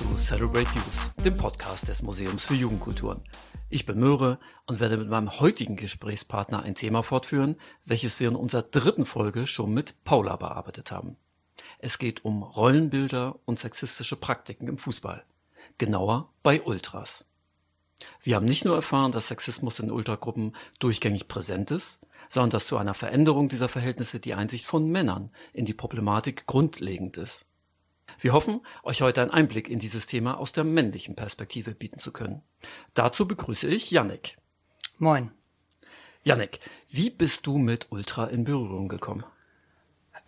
Zu Celebrate Youth, dem Podcast des Museums für Jugendkulturen. Ich bin Möhre und werde mit meinem heutigen Gesprächspartner ein Thema fortführen, welches wir in unserer dritten Folge schon mit Paula bearbeitet haben. Es geht um Rollenbilder und sexistische Praktiken im Fußball. Genauer bei Ultras. Wir haben nicht nur erfahren, dass Sexismus in Ultragruppen durchgängig präsent ist, sondern dass zu einer Veränderung dieser Verhältnisse die Einsicht von Männern in die Problematik grundlegend ist. Wir hoffen, euch heute einen Einblick in dieses Thema aus der männlichen Perspektive bieten zu können. Dazu begrüße ich Yannick. Moin. Yannick, wie bist du mit Ultra in Berührung gekommen?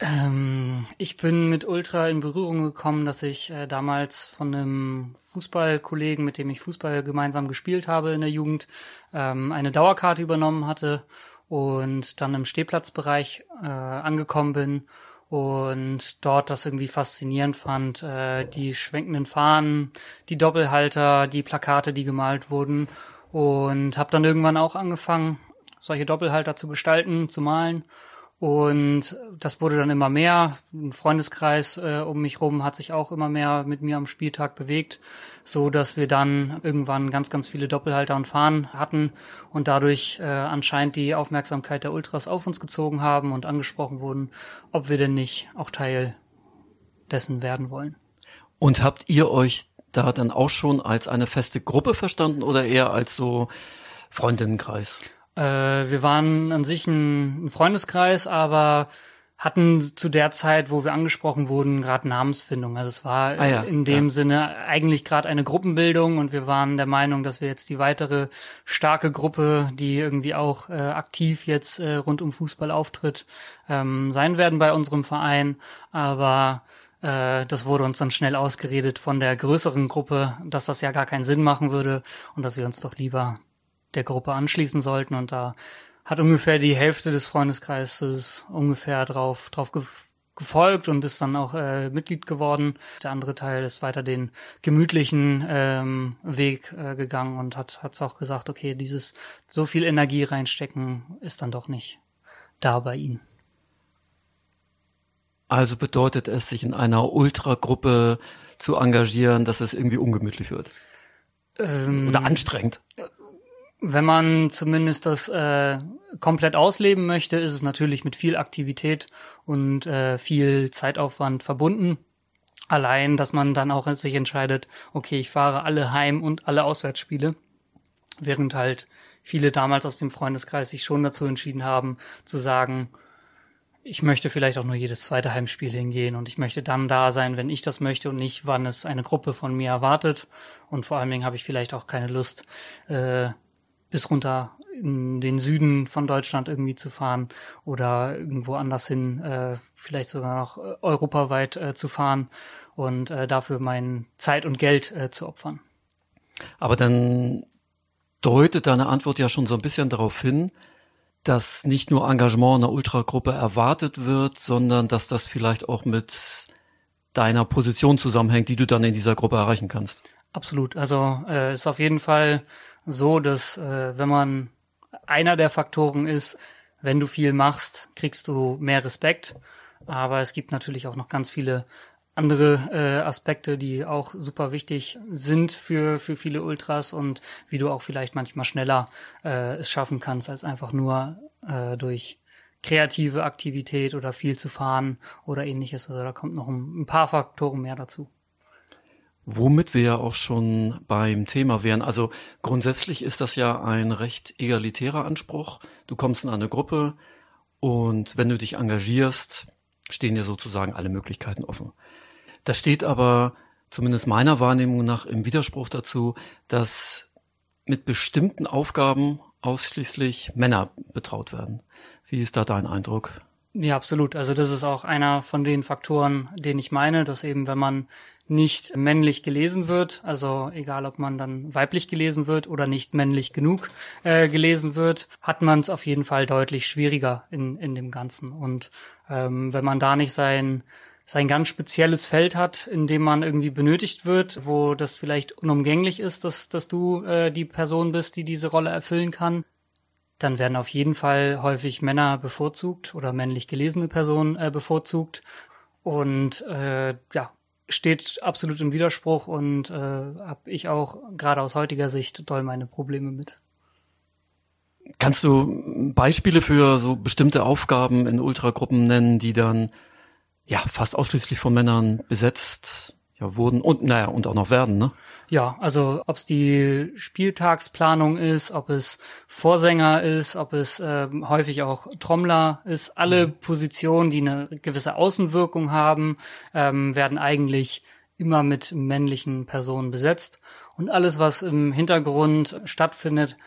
Ähm, ich bin mit Ultra in Berührung gekommen, dass ich äh, damals von einem Fußballkollegen, mit dem ich Fußball gemeinsam gespielt habe in der Jugend, ähm, eine Dauerkarte übernommen hatte und dann im Stehplatzbereich äh, angekommen bin und dort das irgendwie faszinierend fand, äh, die schwenkenden Fahnen, die Doppelhalter, die Plakate, die gemalt wurden. Und habe dann irgendwann auch angefangen, solche Doppelhalter zu gestalten, zu malen und das wurde dann immer mehr. Ein Freundeskreis äh, um mich rum hat sich auch immer mehr mit mir am Spieltag bewegt, so dass wir dann irgendwann ganz, ganz viele Doppelhalter und Fahnen hatten und dadurch äh, anscheinend die Aufmerksamkeit der Ultras auf uns gezogen haben und angesprochen wurden, ob wir denn nicht auch Teil dessen werden wollen. Und habt ihr euch da dann auch schon als eine feste Gruppe verstanden oder eher als so Freundinnenkreis? Äh, wir waren an sich ein, ein Freundeskreis, aber hatten zu der Zeit, wo wir angesprochen wurden, gerade Namensfindung. Also es war ah ja, in dem ja. Sinne eigentlich gerade eine Gruppenbildung und wir waren der Meinung, dass wir jetzt die weitere starke Gruppe, die irgendwie auch äh, aktiv jetzt äh, rund um Fußball auftritt, ähm, sein werden bei unserem Verein. Aber äh, das wurde uns dann schnell ausgeredet von der größeren Gruppe, dass das ja gar keinen Sinn machen würde und dass wir uns doch lieber der Gruppe anschließen sollten. Und da hat ungefähr die Hälfte des Freundeskreises ungefähr drauf, drauf gefolgt und ist dann auch äh, Mitglied geworden. Der andere Teil ist weiter den gemütlichen ähm, Weg äh, gegangen und hat hat's auch gesagt, okay, dieses so viel Energie reinstecken ist dann doch nicht da bei ihnen. Also bedeutet es, sich in einer Ultragruppe zu engagieren, dass es irgendwie ungemütlich wird? Ähm, Oder anstrengend? Wenn man zumindest das äh, komplett ausleben möchte, ist es natürlich mit viel Aktivität und äh, viel Zeitaufwand verbunden. Allein, dass man dann auch sich entscheidet, okay, ich fahre alle Heim- und alle Auswärtsspiele, während halt viele damals aus dem Freundeskreis sich schon dazu entschieden haben, zu sagen, ich möchte vielleicht auch nur jedes zweite Heimspiel hingehen und ich möchte dann da sein, wenn ich das möchte und nicht, wann es eine Gruppe von mir erwartet. Und vor allen Dingen habe ich vielleicht auch keine Lust, äh, bis runter in den Süden von Deutschland irgendwie zu fahren oder irgendwo anders hin, äh, vielleicht sogar noch äh, europaweit äh, zu fahren und äh, dafür mein Zeit und Geld äh, zu opfern. Aber dann deutet deine Antwort ja schon so ein bisschen darauf hin, dass nicht nur Engagement in einer Ultragruppe erwartet wird, sondern dass das vielleicht auch mit deiner Position zusammenhängt, die du dann in dieser Gruppe erreichen kannst. Absolut. Also äh, ist auf jeden Fall so, dass äh, wenn man einer der Faktoren ist, wenn du viel machst, kriegst du mehr Respekt. Aber es gibt natürlich auch noch ganz viele andere äh, Aspekte, die auch super wichtig sind für, für viele Ultras und wie du auch vielleicht manchmal schneller äh, es schaffen kannst, als einfach nur äh, durch kreative Aktivität oder viel zu fahren oder ähnliches. Also da kommt noch ein, ein paar Faktoren mehr dazu. Womit wir ja auch schon beim Thema wären. Also grundsätzlich ist das ja ein recht egalitärer Anspruch. Du kommst in eine Gruppe und wenn du dich engagierst, stehen dir sozusagen alle Möglichkeiten offen. Das steht aber zumindest meiner Wahrnehmung nach im Widerspruch dazu, dass mit bestimmten Aufgaben ausschließlich Männer betraut werden. Wie ist da dein Eindruck? Ja, absolut. Also das ist auch einer von den Faktoren, den ich meine, dass eben, wenn man nicht männlich gelesen wird, also egal ob man dann weiblich gelesen wird oder nicht männlich genug äh, gelesen wird, hat man es auf jeden Fall deutlich schwieriger in, in dem Ganzen. Und ähm, wenn man da nicht sein sein ganz spezielles Feld hat, in dem man irgendwie benötigt wird, wo das vielleicht unumgänglich ist, dass, dass du äh, die Person bist, die diese Rolle erfüllen kann, dann werden auf jeden Fall häufig Männer bevorzugt oder männlich gelesene Personen äh, bevorzugt. Und äh, ja, steht absolut im Widerspruch und äh, habe ich auch gerade aus heutiger Sicht doll meine Probleme mit. Kannst du Beispiele für so bestimmte Aufgaben in Ultragruppen nennen, die dann ja fast ausschließlich von Männern besetzt ja, wurden und naja und auch noch werden, ne? Ja, also ob es die Spieltagsplanung ist, ob es Vorsänger ist, ob es äh, häufig auch Trommler ist, alle mhm. Positionen, die eine gewisse Außenwirkung haben, ähm, werden eigentlich immer mit männlichen Personen besetzt. Und alles, was im Hintergrund stattfindet,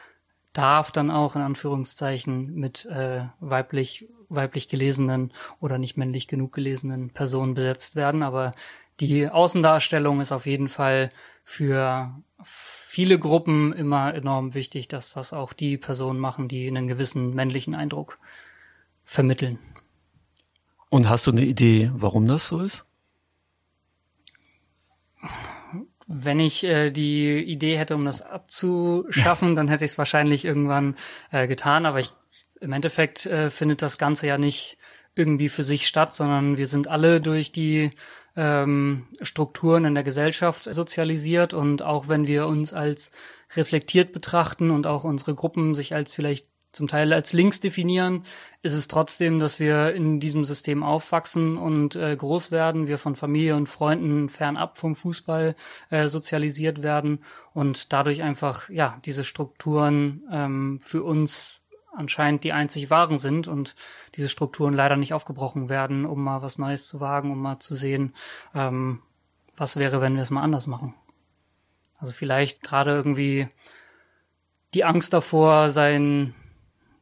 darf dann auch in Anführungszeichen mit äh, weiblich weiblich gelesenen oder nicht männlich genug gelesenen Personen besetzt werden. Aber die Außendarstellung ist auf jeden Fall für viele Gruppen immer enorm wichtig, dass das auch die Personen machen, die einen gewissen männlichen Eindruck vermitteln. Und hast du eine Idee, warum das so ist? Wenn ich äh, die Idee hätte, um das abzuschaffen, dann hätte ich es wahrscheinlich irgendwann äh, getan. Aber ich, im Endeffekt äh, findet das Ganze ja nicht irgendwie für sich statt, sondern wir sind alle durch die ähm, Strukturen in der Gesellschaft sozialisiert. Und auch wenn wir uns als reflektiert betrachten und auch unsere Gruppen sich als vielleicht zum Teil als links definieren, ist es trotzdem, dass wir in diesem System aufwachsen und äh, groß werden, wir von Familie und Freunden fernab vom Fußball äh, sozialisiert werden und dadurch einfach ja diese Strukturen ähm, für uns anscheinend die einzig wahren sind und diese Strukturen leider nicht aufgebrochen werden, um mal was Neues zu wagen, um mal zu sehen, ähm, was wäre, wenn wir es mal anders machen. Also vielleicht gerade irgendwie die Angst davor, sein,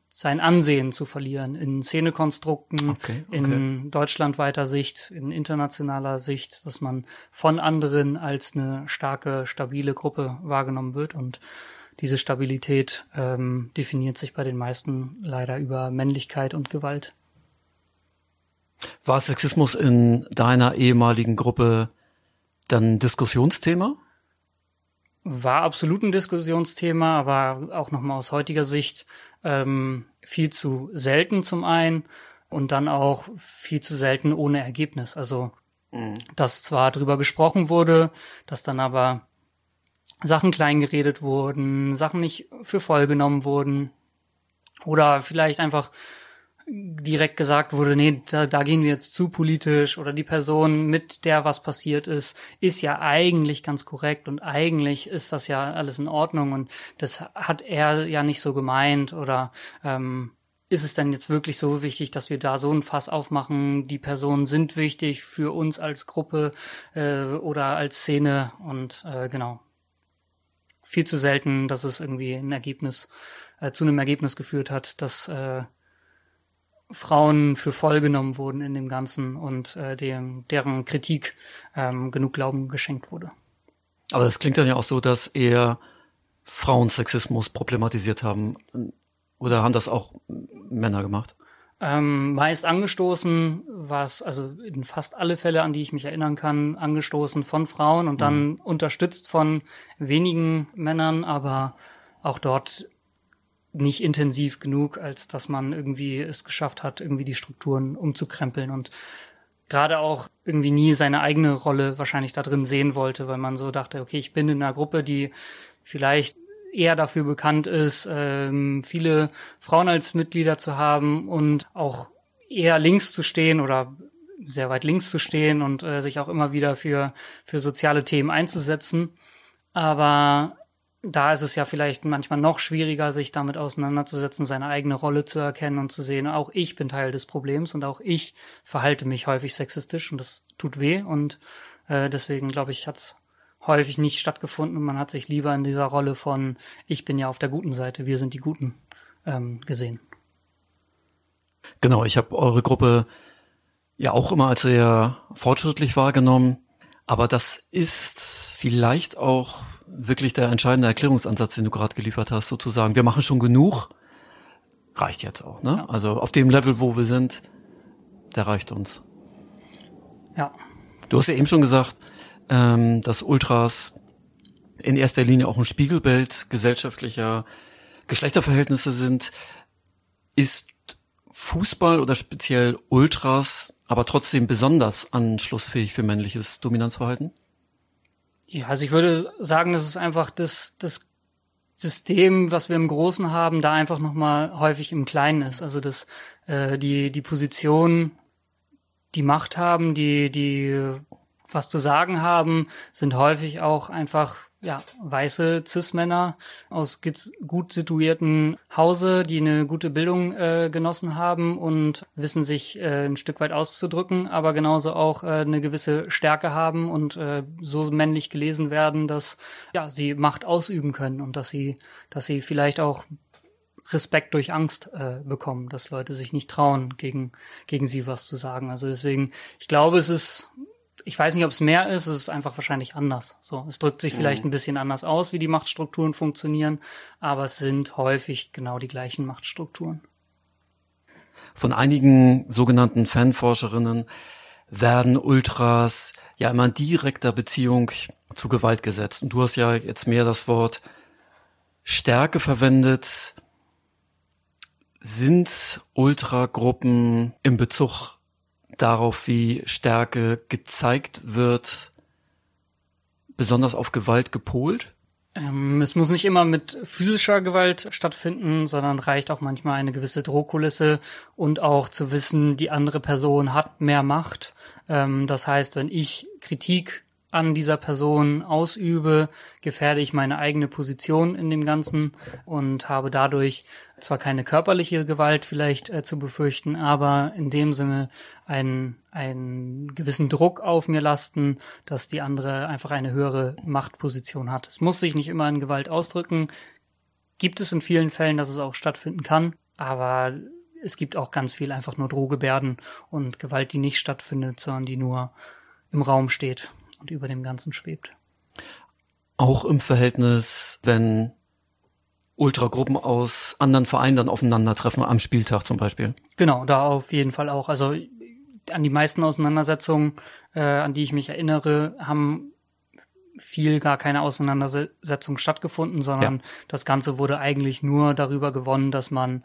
sein Ansehen zu verlieren in Szenekonstrukten, okay, okay. in deutschlandweiter Sicht, in internationaler Sicht, dass man von anderen als eine starke, stabile Gruppe wahrgenommen wird und diese Stabilität ähm, definiert sich bei den meisten leider über Männlichkeit und Gewalt. War Sexismus in deiner ehemaligen Gruppe dann Diskussionsthema? War absolut ein Diskussionsthema, aber auch nochmal aus heutiger Sicht ähm, viel zu selten zum einen und dann auch viel zu selten ohne Ergebnis. Also, mhm. dass zwar drüber gesprochen wurde, dass dann aber Sachen kleingeredet wurden, Sachen nicht für voll genommen wurden oder vielleicht einfach direkt gesagt wurde, nee, da, da gehen wir jetzt zu politisch oder die Person, mit der was passiert ist, ist ja eigentlich ganz korrekt und eigentlich ist das ja alles in Ordnung und das hat er ja nicht so gemeint oder ähm, ist es denn jetzt wirklich so wichtig, dass wir da so ein Fass aufmachen? Die Personen sind wichtig für uns als Gruppe äh, oder als Szene und äh, genau viel zu selten, dass es irgendwie ein Ergebnis äh, zu einem Ergebnis geführt hat, dass äh, Frauen für voll genommen wurden in dem Ganzen und äh, dem, deren Kritik ähm, genug Glauben geschenkt wurde. Aber es klingt dann ja auch so, dass eher Frauensexismus problematisiert haben. Oder haben das auch Männer gemacht? Ähm, meist angestoßen, was also in fast alle Fälle, an die ich mich erinnern kann, angestoßen von Frauen und dann mhm. unterstützt von wenigen Männern, aber auch dort nicht intensiv genug, als dass man irgendwie es geschafft hat, irgendwie die Strukturen umzukrempeln und gerade auch irgendwie nie seine eigene Rolle wahrscheinlich da drin sehen wollte, weil man so dachte, okay, ich bin in einer Gruppe, die vielleicht eher dafür bekannt ist, ähm, viele Frauen als Mitglieder zu haben und auch eher links zu stehen oder sehr weit links zu stehen und äh, sich auch immer wieder für, für soziale Themen einzusetzen. Aber da ist es ja vielleicht manchmal noch schwieriger, sich damit auseinanderzusetzen, seine eigene Rolle zu erkennen und zu sehen, auch ich bin Teil des Problems und auch ich verhalte mich häufig sexistisch und das tut weh und äh, deswegen glaube ich, hat's häufig nicht stattgefunden. Man hat sich lieber in dieser Rolle von ich bin ja auf der guten Seite, wir sind die Guten ähm, gesehen. Genau, ich habe eure Gruppe ja auch immer als sehr fortschrittlich wahrgenommen, aber das ist vielleicht auch wirklich der entscheidende Erklärungsansatz, den du gerade geliefert hast, sozusagen. Wir machen schon genug, reicht jetzt auch, ne? Ja. Also auf dem Level, wo wir sind, der reicht uns. Ja. Du hast ja eben schon gesagt, ähm, dass Ultras in erster Linie auch ein Spiegelbild gesellschaftlicher Geschlechterverhältnisse sind, ist Fußball oder speziell Ultras aber trotzdem besonders anschlussfähig für männliches Dominanzverhalten? Ja, also ich würde sagen, das ist einfach das, das System, was wir im Großen haben, da einfach nochmal häufig im Kleinen ist. Also dass äh, die, die Position, die Macht haben, die, die was zu sagen haben, sind häufig auch einfach ja, weiße Cis-Männer aus gut situierten Hause, die eine gute Bildung äh, genossen haben und wissen sich äh, ein Stück weit auszudrücken, aber genauso auch äh, eine gewisse Stärke haben und äh, so männlich gelesen werden, dass ja, sie Macht ausüben können und dass sie, dass sie vielleicht auch Respekt durch Angst äh, bekommen, dass Leute sich nicht trauen, gegen, gegen sie was zu sagen. Also deswegen, ich glaube, es ist ich weiß nicht, ob es mehr ist, es ist einfach wahrscheinlich anders. So, es drückt sich mhm. vielleicht ein bisschen anders aus, wie die Machtstrukturen funktionieren, aber es sind häufig genau die gleichen Machtstrukturen. Von einigen sogenannten Fanforscherinnen werden Ultras ja immer in direkter Beziehung zu Gewalt gesetzt. Und du hast ja jetzt mehr das Wort Stärke verwendet. Sind Ultragruppen im Bezug darauf, wie Stärke gezeigt wird, besonders auf Gewalt gepolt? Ähm, es muss nicht immer mit physischer Gewalt stattfinden, sondern reicht auch manchmal eine gewisse Drohkulisse und auch zu wissen, die andere Person hat mehr Macht. Ähm, das heißt, wenn ich Kritik an dieser Person ausübe, gefährde ich meine eigene Position in dem Ganzen und habe dadurch zwar keine körperliche Gewalt vielleicht äh, zu befürchten, aber in dem Sinne einen, einen gewissen Druck auf mir lasten, dass die andere einfach eine höhere Machtposition hat. Es muss sich nicht immer in Gewalt ausdrücken, gibt es in vielen Fällen, dass es auch stattfinden kann, aber es gibt auch ganz viel einfach nur Drohgebärden und Gewalt, die nicht stattfindet, sondern die nur im Raum steht und über dem Ganzen schwebt. Auch im Verhältnis, wenn Ultragruppen aus anderen Vereinen dann aufeinandertreffen am Spieltag zum Beispiel. Genau, da auf jeden Fall auch. Also an die meisten Auseinandersetzungen, äh, an die ich mich erinnere, haben viel gar keine Auseinandersetzung stattgefunden, sondern ja. das Ganze wurde eigentlich nur darüber gewonnen, dass man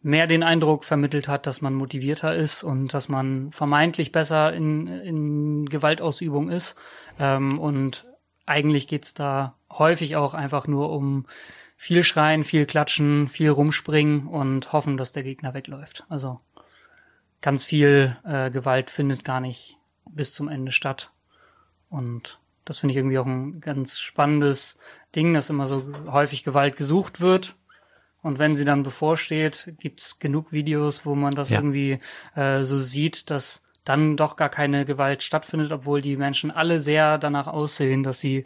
mehr den Eindruck vermittelt hat, dass man motivierter ist und dass man vermeintlich besser in, in Gewaltausübung ist. Ähm, und eigentlich geht's da häufig auch einfach nur um viel schreien, viel klatschen, viel rumspringen und hoffen, dass der Gegner wegläuft. Also ganz viel äh, Gewalt findet gar nicht bis zum Ende statt. Und das finde ich irgendwie auch ein ganz spannendes Ding, dass immer so häufig Gewalt gesucht wird und wenn sie dann bevorsteht, gibt's genug Videos, wo man das ja. irgendwie äh, so sieht, dass dann doch gar keine Gewalt stattfindet, obwohl die Menschen alle sehr danach aussehen, dass sie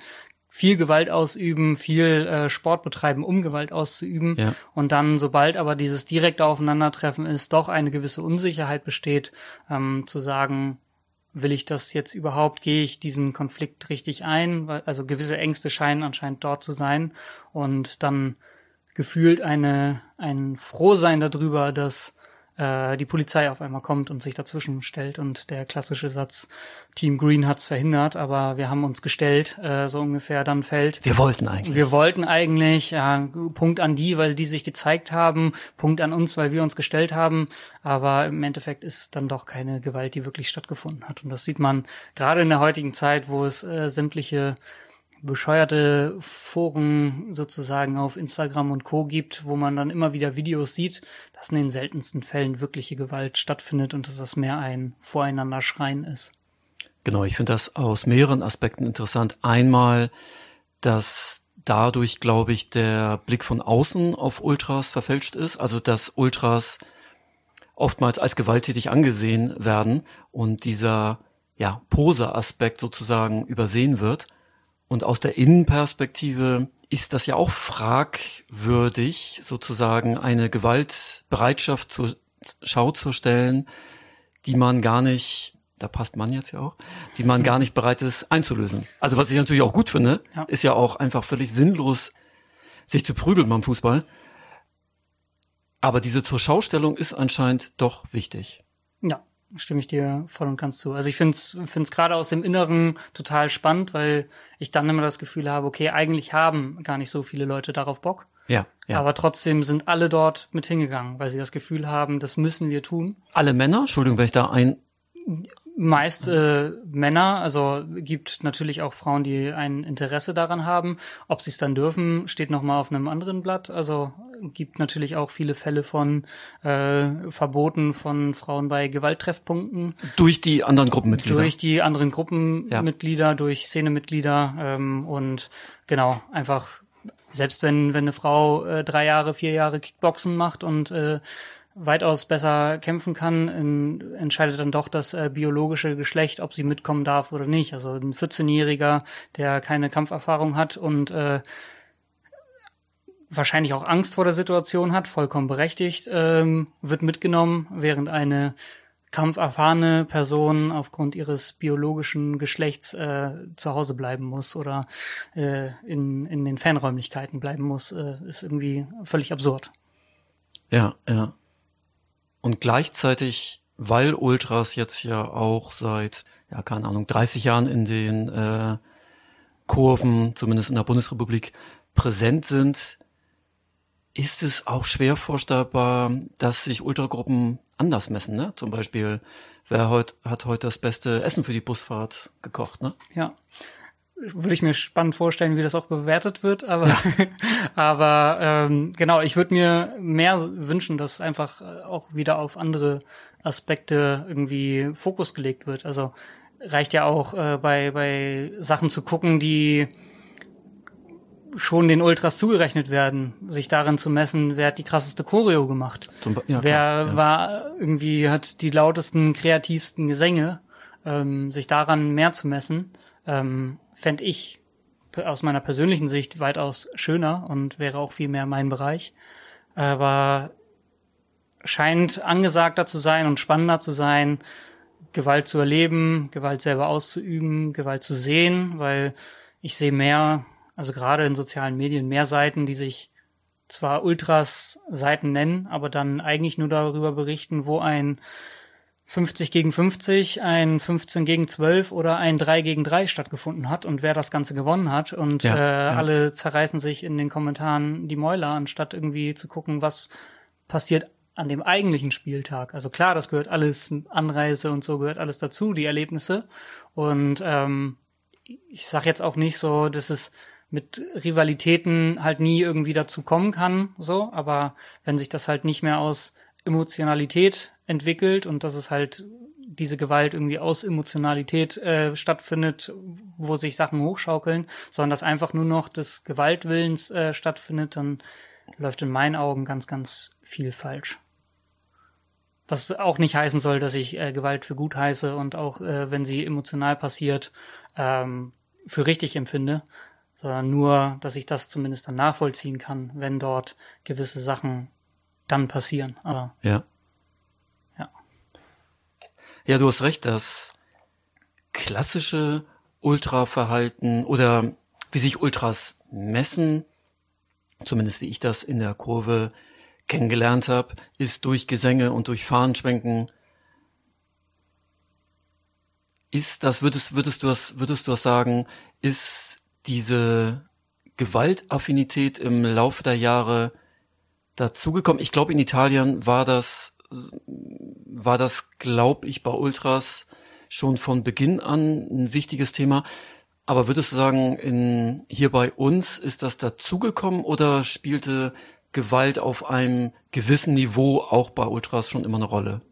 viel Gewalt ausüben, viel äh, Sport betreiben, um Gewalt auszuüben. Ja. Und dann, sobald aber dieses direkte Aufeinandertreffen ist, doch eine gewisse Unsicherheit besteht, ähm, zu sagen, will ich das jetzt überhaupt, gehe ich diesen Konflikt richtig ein? Also gewisse Ängste scheinen anscheinend dort zu sein. Und dann gefühlt eine, ein Frohsein darüber, dass äh, die Polizei auf einmal kommt und sich dazwischen stellt und der klassische Satz Team Green hat's verhindert, aber wir haben uns gestellt, äh, so ungefähr dann fällt. Wir wollten eigentlich. Wir wollten eigentlich, ja, Punkt an die, weil die sich gezeigt haben, Punkt an uns, weil wir uns gestellt haben, aber im Endeffekt ist dann doch keine Gewalt, die wirklich stattgefunden hat und das sieht man gerade in der heutigen Zeit, wo es äh, sämtliche bescheuerte Foren sozusagen auf Instagram und Co. gibt, wo man dann immer wieder Videos sieht, dass in den seltensten Fällen wirkliche Gewalt stattfindet und dass das mehr ein Voreinander schreien ist. Genau, ich finde das aus mehreren Aspekten interessant. Einmal, dass dadurch, glaube ich, der Blick von außen auf Ultras verfälscht ist, also dass Ultras oftmals als gewalttätig angesehen werden und dieser ja, Pose-Aspekt sozusagen übersehen wird. Und aus der Innenperspektive ist das ja auch fragwürdig, sozusagen eine Gewaltbereitschaft zur Schau zu stellen, die man gar nicht, da passt man jetzt ja auch, die man gar nicht bereit ist einzulösen. Also was ich natürlich auch gut finde, ja. ist ja auch einfach völlig sinnlos, sich zu prügeln beim Fußball. Aber diese Zurschaustellung ist anscheinend doch wichtig. Ja, stimme ich dir voll und ganz zu. Also ich finde es find's gerade aus dem Inneren total spannend, weil ich dann immer das Gefühl habe, okay, eigentlich haben gar nicht so viele Leute darauf Bock. Ja, ja. Aber trotzdem sind alle dort mit hingegangen, weil sie das Gefühl haben, das müssen wir tun. Alle Männer? Entschuldigung, wenn ich da ein Meist äh, Männer, also gibt natürlich auch Frauen, die ein Interesse daran haben. Ob sie es dann dürfen, steht noch mal auf einem anderen Blatt. Also gibt natürlich auch viele Fälle von äh, Verboten von Frauen bei Gewalttreffpunkten. Durch die anderen Gruppenmitglieder. Durch die anderen Gruppenmitglieder, ja. durch Szenemitglieder ähm, und genau, einfach selbst wenn, wenn eine Frau äh, drei Jahre, vier Jahre Kickboxen macht und äh, weitaus besser kämpfen kann, in, entscheidet dann doch das äh, biologische Geschlecht, ob sie mitkommen darf oder nicht. Also ein 14-Jähriger, der keine Kampferfahrung hat und äh, wahrscheinlich auch Angst vor der Situation hat, vollkommen berechtigt, ähm, wird mitgenommen, während eine kampferfahrene Person aufgrund ihres biologischen Geschlechts äh, zu Hause bleiben muss oder äh, in, in den Fanräumlichkeiten bleiben muss, äh, ist irgendwie völlig absurd. Ja, ja. Und gleichzeitig, weil Ultras jetzt ja auch seit, ja, keine Ahnung, 30 Jahren in den äh, Kurven, zumindest in der Bundesrepublik, präsent sind, ist es auch schwer vorstellbar, dass sich Ultragruppen anders messen. Ne? Zum Beispiel, wer heut, hat heute das beste Essen für die Busfahrt gekocht? Ne? Ja würde ich mir spannend vorstellen, wie das auch bewertet wird, aber ja. aber ähm, genau, ich würde mir mehr wünschen, dass einfach äh, auch wieder auf andere Aspekte irgendwie Fokus gelegt wird. Also reicht ja auch äh, bei bei Sachen zu gucken, die schon den Ultras zugerechnet werden, sich darin zu messen, wer hat die krasseste Choreo gemacht, ja, wer ja. war irgendwie hat die lautesten, kreativsten Gesänge, ähm, sich daran mehr zu messen ähm, fände ich aus meiner persönlichen Sicht weitaus schöner und wäre auch viel mehr mein Bereich. Aber scheint angesagter zu sein und spannender zu sein, Gewalt zu erleben, Gewalt selber auszuüben, Gewalt zu sehen, weil ich sehe mehr, also gerade in sozialen Medien, mehr Seiten, die sich zwar Ultras Seiten nennen, aber dann eigentlich nur darüber berichten, wo ein 50 gegen 50, ein 15 gegen 12 oder ein 3 gegen 3 stattgefunden hat und wer das Ganze gewonnen hat. Und ja, äh, ja. alle zerreißen sich in den Kommentaren die Mäuler, anstatt irgendwie zu gucken, was passiert an dem eigentlichen Spieltag. Also klar, das gehört alles, Anreise und so gehört alles dazu, die Erlebnisse. Und ähm, ich sag jetzt auch nicht so, dass es mit Rivalitäten halt nie irgendwie dazu kommen kann, so, aber wenn sich das halt nicht mehr aus Emotionalität entwickelt und dass es halt diese Gewalt irgendwie aus Emotionalität äh, stattfindet, wo sich Sachen hochschaukeln, sondern dass einfach nur noch des Gewaltwillens äh, stattfindet, dann läuft in meinen Augen ganz, ganz viel falsch. Was auch nicht heißen soll, dass ich äh, Gewalt für gut heiße und auch äh, wenn sie emotional passiert, ähm, für richtig empfinde, sondern nur, dass ich das zumindest dann nachvollziehen kann, wenn dort gewisse Sachen dann passieren. Aber ja. Ja. Ja, du hast recht, das klassische Ultraverhalten oder wie sich Ultras messen, zumindest wie ich das in der Kurve kennengelernt habe, ist durch Gesänge und durch Fahnenschwenken. Ist das, würdest, würdest du das, würdest du das sagen, ist diese Gewaltaffinität im Laufe der Jahre dazugekommen. Ich glaube, in Italien war das, war das, glaube ich, bei Ultras schon von Beginn an ein wichtiges Thema. Aber würdest du sagen, in, hier bei uns ist das dazugekommen oder spielte Gewalt auf einem gewissen Niveau auch bei Ultras schon immer eine Rolle?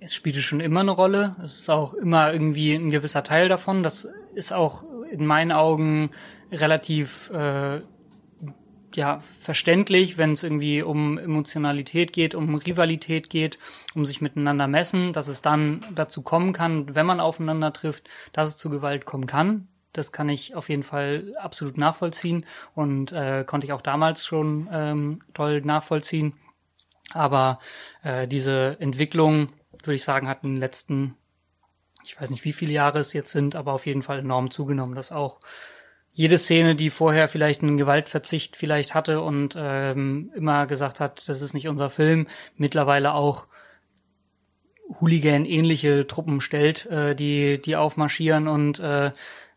Es spielte schon immer eine Rolle. Es ist auch immer irgendwie ein gewisser Teil davon. Das ist auch in meinen Augen relativ äh, ja verständlich, wenn es irgendwie um Emotionalität geht, um Rivalität geht, um sich miteinander messen, dass es dann dazu kommen kann, wenn man aufeinander trifft, dass es zu Gewalt kommen kann. Das kann ich auf jeden Fall absolut nachvollziehen und äh, konnte ich auch damals schon ähm, toll nachvollziehen. Aber äh, diese Entwicklung, würde ich sagen, hat in den letzten, ich weiß nicht, wie viele Jahre es jetzt sind, aber auf jeden Fall enorm zugenommen, dass auch jede Szene, die vorher vielleicht einen Gewaltverzicht vielleicht hatte und ähm, immer gesagt hat, das ist nicht unser Film, mittlerweile auch Hooligan-ähnliche Truppen stellt, äh, die, die aufmarschieren und äh,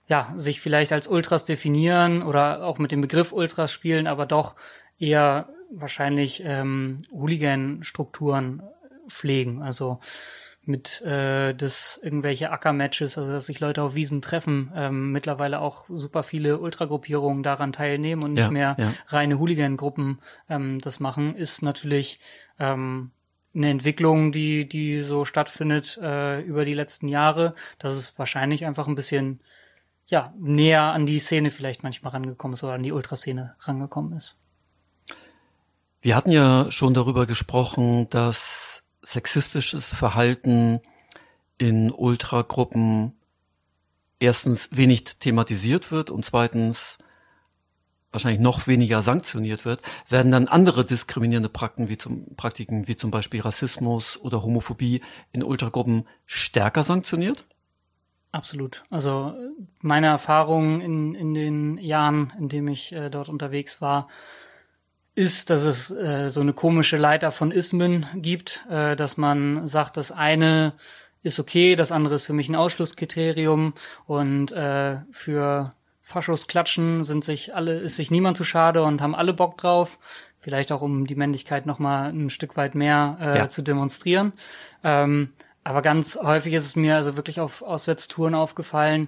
ja, sich vielleicht als Ultras definieren oder auch mit dem Begriff Ultras spielen, aber doch eher wahrscheinlich ähm, Hooligan-Strukturen pflegen. Also mit äh, das irgendwelche Ackermatches, also dass sich Leute auf Wiesen treffen, ähm, mittlerweile auch super viele Ultragruppierungen daran teilnehmen und nicht Ja, mehr ja. reine Hooligan-Gruppen ähm, das machen, ist natürlich ähm, eine Entwicklung, die die so stattfindet äh, über die letzten Jahre, dass es wahrscheinlich einfach ein bisschen ja näher an die Szene vielleicht manchmal rangekommen ist oder an die Ultraszene rangekommen ist. Wir hatten ja schon darüber gesprochen, dass sexistisches Verhalten in Ultragruppen erstens wenig thematisiert wird und zweitens wahrscheinlich noch weniger sanktioniert wird, werden dann andere diskriminierende Praktiken wie zum, Praktiken wie zum Beispiel Rassismus oder Homophobie in Ultragruppen stärker sanktioniert? Absolut. Also meine Erfahrung in, in den Jahren, in dem ich äh, dort unterwegs war, ist, dass es äh, so eine komische Leiter von Ismen gibt, äh, dass man sagt, das eine ist okay, das andere ist für mich ein Ausschlusskriterium und äh, für Faschos klatschen sind sich alle, ist sich niemand zu schade und haben alle Bock drauf. Vielleicht auch um die Männlichkeit noch mal ein Stück weit mehr äh, Ja. zu demonstrieren. Ähm, aber ganz häufig ist es mir also wirklich auf Auswärtstouren aufgefallen,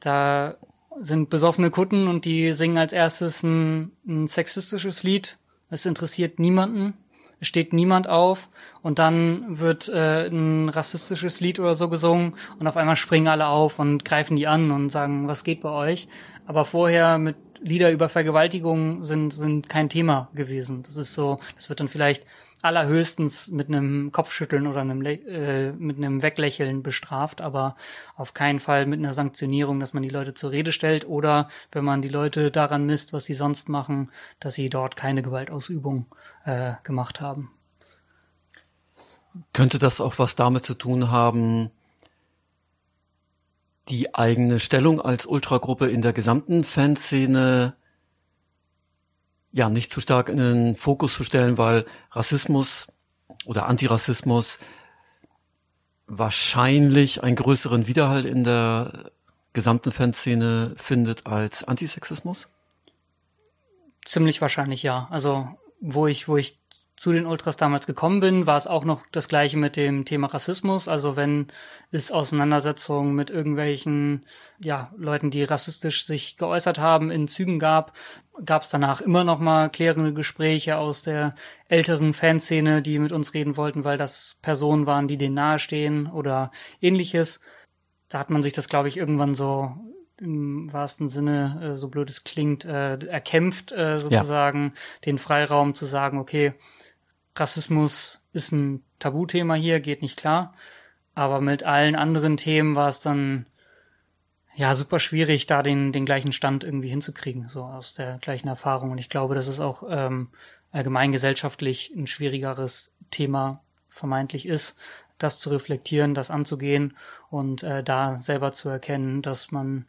da sind besoffene Kutten und die singen als erstes ein, ein sexistisches Lied. Es interessiert niemanden. Es steht niemand auf und dann wird äh, ein rassistisches Lied oder so gesungen und auf einmal springen alle auf und greifen die an und sagen, was geht bei euch? Aber vorher mit Lieder über Vergewaltigung sind sind kein Thema gewesen. Das ist so, das wird dann vielleicht allerhöchstens mit einem Kopfschütteln oder einem äh, mit einem Weglächeln bestraft, aber auf keinen Fall mit einer Sanktionierung, dass man die Leute zur Rede stellt oder wenn man die Leute daran misst, was sie sonst machen, dass sie dort keine Gewaltausübung äh, gemacht haben. Könnte das auch was damit zu tun haben, die eigene Stellung als Ultragruppe in der gesamten Fanszene ja nicht zu stark in den Fokus zu stellen, weil Rassismus oder Antirassismus wahrscheinlich einen größeren Widerhall in der gesamten Fanszene findet als Antisexismus? Ziemlich wahrscheinlich ja. Also wo ich, wo ich zu den Ultras damals gekommen bin, war es auch noch das gleiche mit dem Thema Rassismus. Also wenn es Auseinandersetzungen mit irgendwelchen ja, Leuten, die rassistisch sich geäußert haben, in Zügen gab, gab es danach immer noch mal klärende Gespräche aus der älteren Fanszene, die mit uns reden wollten, weil das Personen waren, die denen nahestehen oder ähnliches. Da hat man sich das, glaube ich, irgendwann so im wahrsten Sinne, äh, so blöd es klingt, äh, erkämpft, äh, sozusagen den Freiraum zu sagen, okay, Rassismus ist ein Tabuthema hier, geht nicht klar. Aber mit allen anderen Themen war es dann ja super schwierig, da den, den gleichen Stand irgendwie hinzukriegen, so aus der gleichen Erfahrung. Und ich glaube, das ist auch ähm, allgemein gesellschaftlich ein schwierigeres Thema vermeintlich ist, das zu reflektieren, das anzugehen und äh, da selber zu erkennen, dass man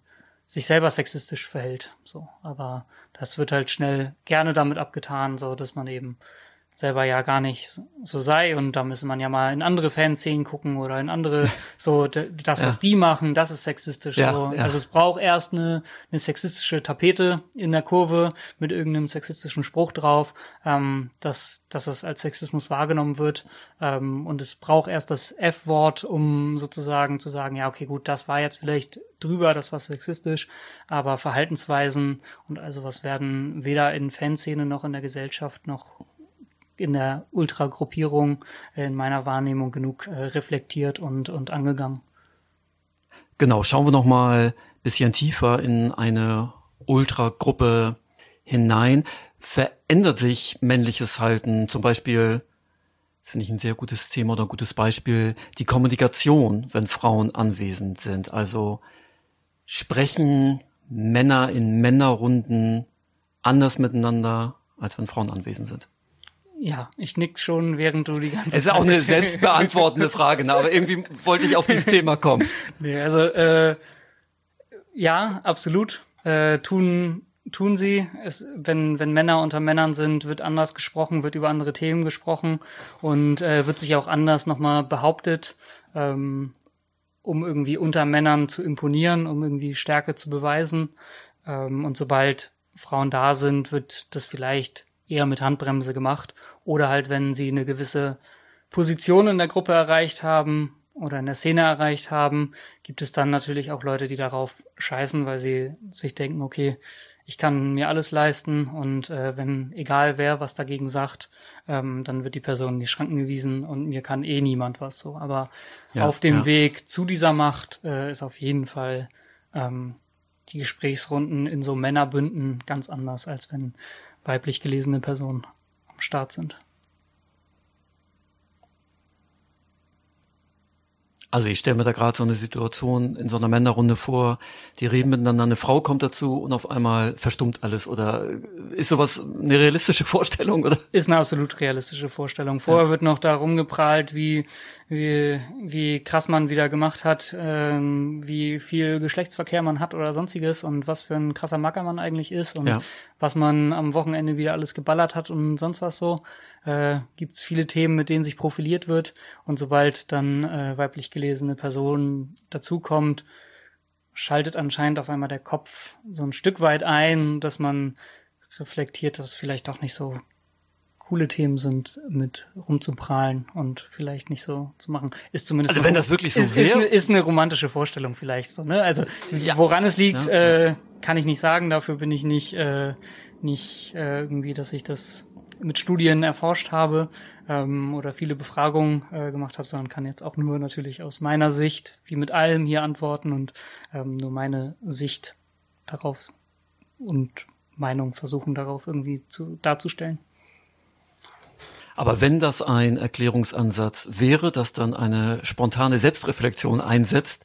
sich selber sexistisch verhält. So, aber das wird halt schnell gerne damit abgetan, so dass man eben selber ja gar nicht so sei und da müsse man ja mal in andere Fanszenen gucken oder in andere so das was Ja. die machen das ist sexistisch Ja, so ja. also es braucht erst eine, eine sexistische Tapete in der Kurve mit irgendeinem sexistischen Spruch drauf ähm, dass dass es als Sexismus wahrgenommen wird ähm, und es braucht erst das F-Wort um sozusagen zu sagen ja okay gut das war jetzt vielleicht drüber das war sexistisch aber Verhaltensweisen und also was werden weder in Fanszene noch in der Gesellschaft noch in der Ultragruppierung in meiner Wahrnehmung genug äh, reflektiert und, und angegangen. Genau, schauen wir noch mal bisschen tiefer in eine Ultragruppe hinein. Verändert sich männliches Halten, zum Beispiel, das finde ich ein sehr gutes Thema oder ein gutes Beispiel, die Kommunikation, wenn Frauen anwesend sind. Also sprechen Männer in Männerrunden anders miteinander, als wenn Frauen anwesend sind. Ja, ich nick schon, während du die ganze Es ist auch eine selbstbeantwortende Frage, ne? aber irgendwie wollte ich auf dieses Thema kommen. Nee, also äh, ja, absolut. Äh, tun tun sie. Es, wenn, wenn Männer unter Männern sind, wird anders gesprochen, wird über andere Themen gesprochen und äh, wird sich auch anders nochmal behauptet, ähm, um irgendwie unter Männern zu imponieren, um irgendwie Stärke zu beweisen. Ähm, und sobald Frauen da sind, wird das vielleicht eher mit Handbremse gemacht. Oder halt, wenn sie eine gewisse Position in der Gruppe erreicht haben oder in der Szene erreicht haben, gibt es dann natürlich auch Leute, die darauf scheißen, weil sie sich denken, okay, ich kann mir alles leisten und äh, wenn egal wer was dagegen sagt, ähm, dann wird die Person in die Schranken gewiesen und mir kann eh niemand was so. Aber ja, auf dem ja. Weg zu dieser Macht äh, ist auf jeden Fall ähm, die Gesprächsrunden in so Männerbünden ganz anders, als wenn weiblich gelesene Personen am Start sind. Also ich stelle mir da gerade so eine Situation in so einer Männerrunde vor, die reden miteinander, eine Frau kommt dazu und auf einmal verstummt alles. Oder ist sowas eine realistische Vorstellung? Oder? Ist eine absolut realistische Vorstellung. Vorher ja. wird noch darum geprahlt, wie, wie, wie krass man wieder gemacht hat, ähm, wie viel Geschlechtsverkehr man hat oder sonstiges und was für ein krasser Macker man eigentlich ist und ja. was man am Wochenende wieder alles geballert hat und sonst was so. Äh, Gibt es viele Themen, mit denen sich profiliert wird. Und sobald dann äh, weiblich gelesene Person dazukommt, schaltet anscheinend auf einmal der Kopf so ein Stück weit ein, dass man reflektiert, dass es vielleicht doch nicht so coole Themen sind, mit rumzuprahlen und vielleicht nicht so zu machen. Ist zumindest also wenn das wirklich so ist, wäre, ist, eine, ist eine romantische Vorstellung vielleicht so. Ne? Also ja. woran es liegt, ja. äh, kann ich nicht sagen. Dafür bin ich nicht äh, nicht äh, irgendwie, dass ich das mit Studien erforscht habe ähm, oder viele Befragungen äh, gemacht habe, sondern kann jetzt auch nur natürlich aus meiner Sicht, wie mit allem hier antworten und ähm, nur meine Sicht darauf und Meinung versuchen darauf irgendwie zu, darzustellen. Aber wenn das ein Erklärungsansatz wäre, dass dann eine spontane Selbstreflexion einsetzt,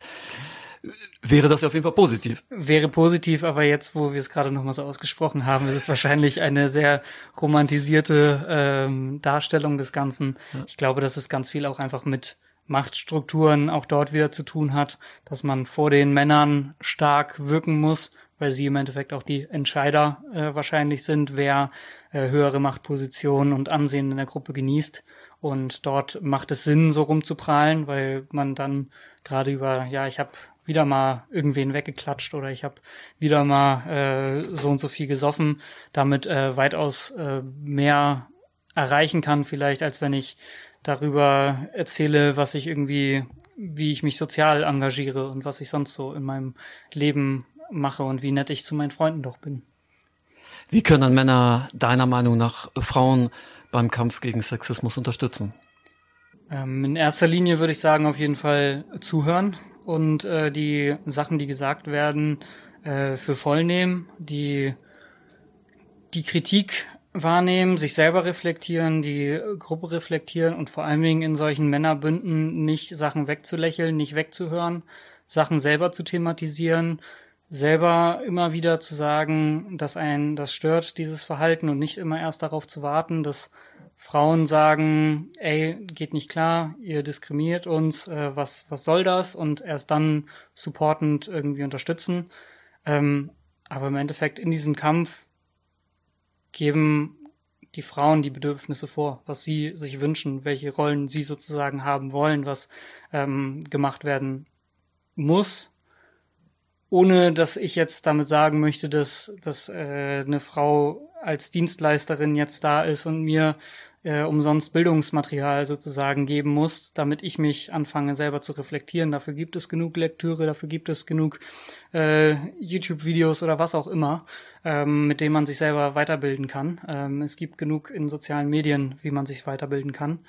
wäre das auf jeden Fall positiv. Wäre positiv, aber jetzt, wo wir es gerade nochmal so ausgesprochen haben, ist es wahrscheinlich eine sehr romantisierte ähm, Darstellung des Ganzen. Ja. Ich glaube, dass es ganz viel auch einfach mit Machtstrukturen auch dort wieder zu tun hat, dass man vor den Männern stark wirken muss, weil sie im Endeffekt auch die Entscheider äh, wahrscheinlich sind, wer äh, höhere Machtpositionen und Ansehen in der Gruppe genießt. Und dort macht es Sinn, so rumzuprahlen, weil man dann gerade über, ja, ich habe wieder mal irgendwen weggeklatscht oder ich habe wieder mal äh, so und so viel gesoffen, damit äh, weitaus äh, mehr erreichen kann vielleicht, als wenn ich darüber erzähle, was ich irgendwie, wie ich mich sozial engagiere und was ich sonst so in meinem Leben mache und wie nett ich zu meinen Freunden doch bin. Wie können Männer deiner Meinung nach Frauen beim Kampf gegen Sexismus unterstützen? Ähm, in erster Linie würde ich sagen, auf jeden Fall zuhören und äh, die Sachen, die gesagt werden, äh, für voll nehmen, die, die Kritik wahrnehmen, sich selber reflektieren, die Gruppe reflektieren und vor allen Dingen in solchen Männerbünden nicht Sachen wegzulächeln, nicht wegzuhören, Sachen selber zu thematisieren, selber immer wieder zu sagen, dass ein das stört, dieses Verhalten und nicht immer erst darauf zu warten, dass Frauen sagen, ey, geht nicht klar, ihr diskriminiert uns, äh, was, was soll das? Und erst dann supportend irgendwie unterstützen. Ähm, aber im Endeffekt in diesem Kampf geben die Frauen die Bedürfnisse vor, was sie sich wünschen, welche Rollen sie sozusagen haben wollen, was ähm, gemacht werden muss, ohne dass ich jetzt damit sagen möchte, dass, dass äh, eine Frau als Dienstleisterin jetzt da ist und mir äh, umsonst Bildungsmaterial sozusagen geben muss, damit ich mich anfange selber zu reflektieren. Dafür gibt es genug Lektüre, dafür gibt es genug äh, YouTube-Videos oder was auch immer, ähm, mit denen man sich selber weiterbilden kann. Ähm, es gibt genug in sozialen Medien, wie man sich weiterbilden kann.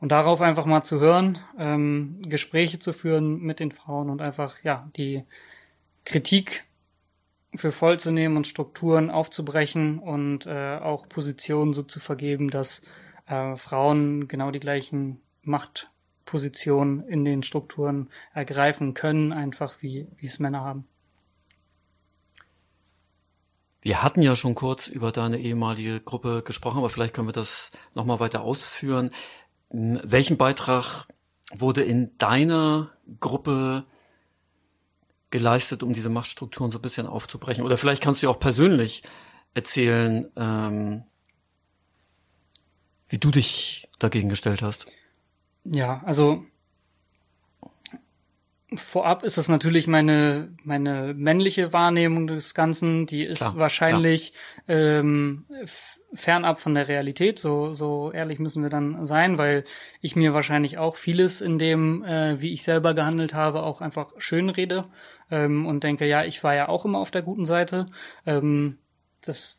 Und darauf einfach mal zu hören, ähm, Gespräche zu führen mit den Frauen und einfach, ja, die Kritik für voll zu nehmen und Strukturen aufzubrechen und äh, auch Positionen so zu vergeben, dass äh, Frauen genau die gleichen Machtpositionen in den Strukturen ergreifen können, einfach wie, wie es Männer haben. Wir hatten ja schon kurz über deine ehemalige Gruppe gesprochen, aber vielleicht können wir das nochmal weiter ausführen. Welchen Beitrag wurde in deiner Gruppe geleistet, um diese Machtstrukturen so ein bisschen aufzubrechen? Oder vielleicht kannst du ja auch persönlich erzählen, ähm, wie du dich dagegen gestellt hast. Ja, also vorab ist es natürlich meine meine männliche Wahrnehmung des Ganzen, die ist klar, wahrscheinlich klar. Ähm, fernab von der Realität. So so ehrlich müssen wir dann sein, weil ich mir wahrscheinlich auch vieles in dem, äh, wie ich selber gehandelt habe, auch einfach schön rede ähm, und denke, ja, ich war ja auch immer auf der guten Seite. Ähm, das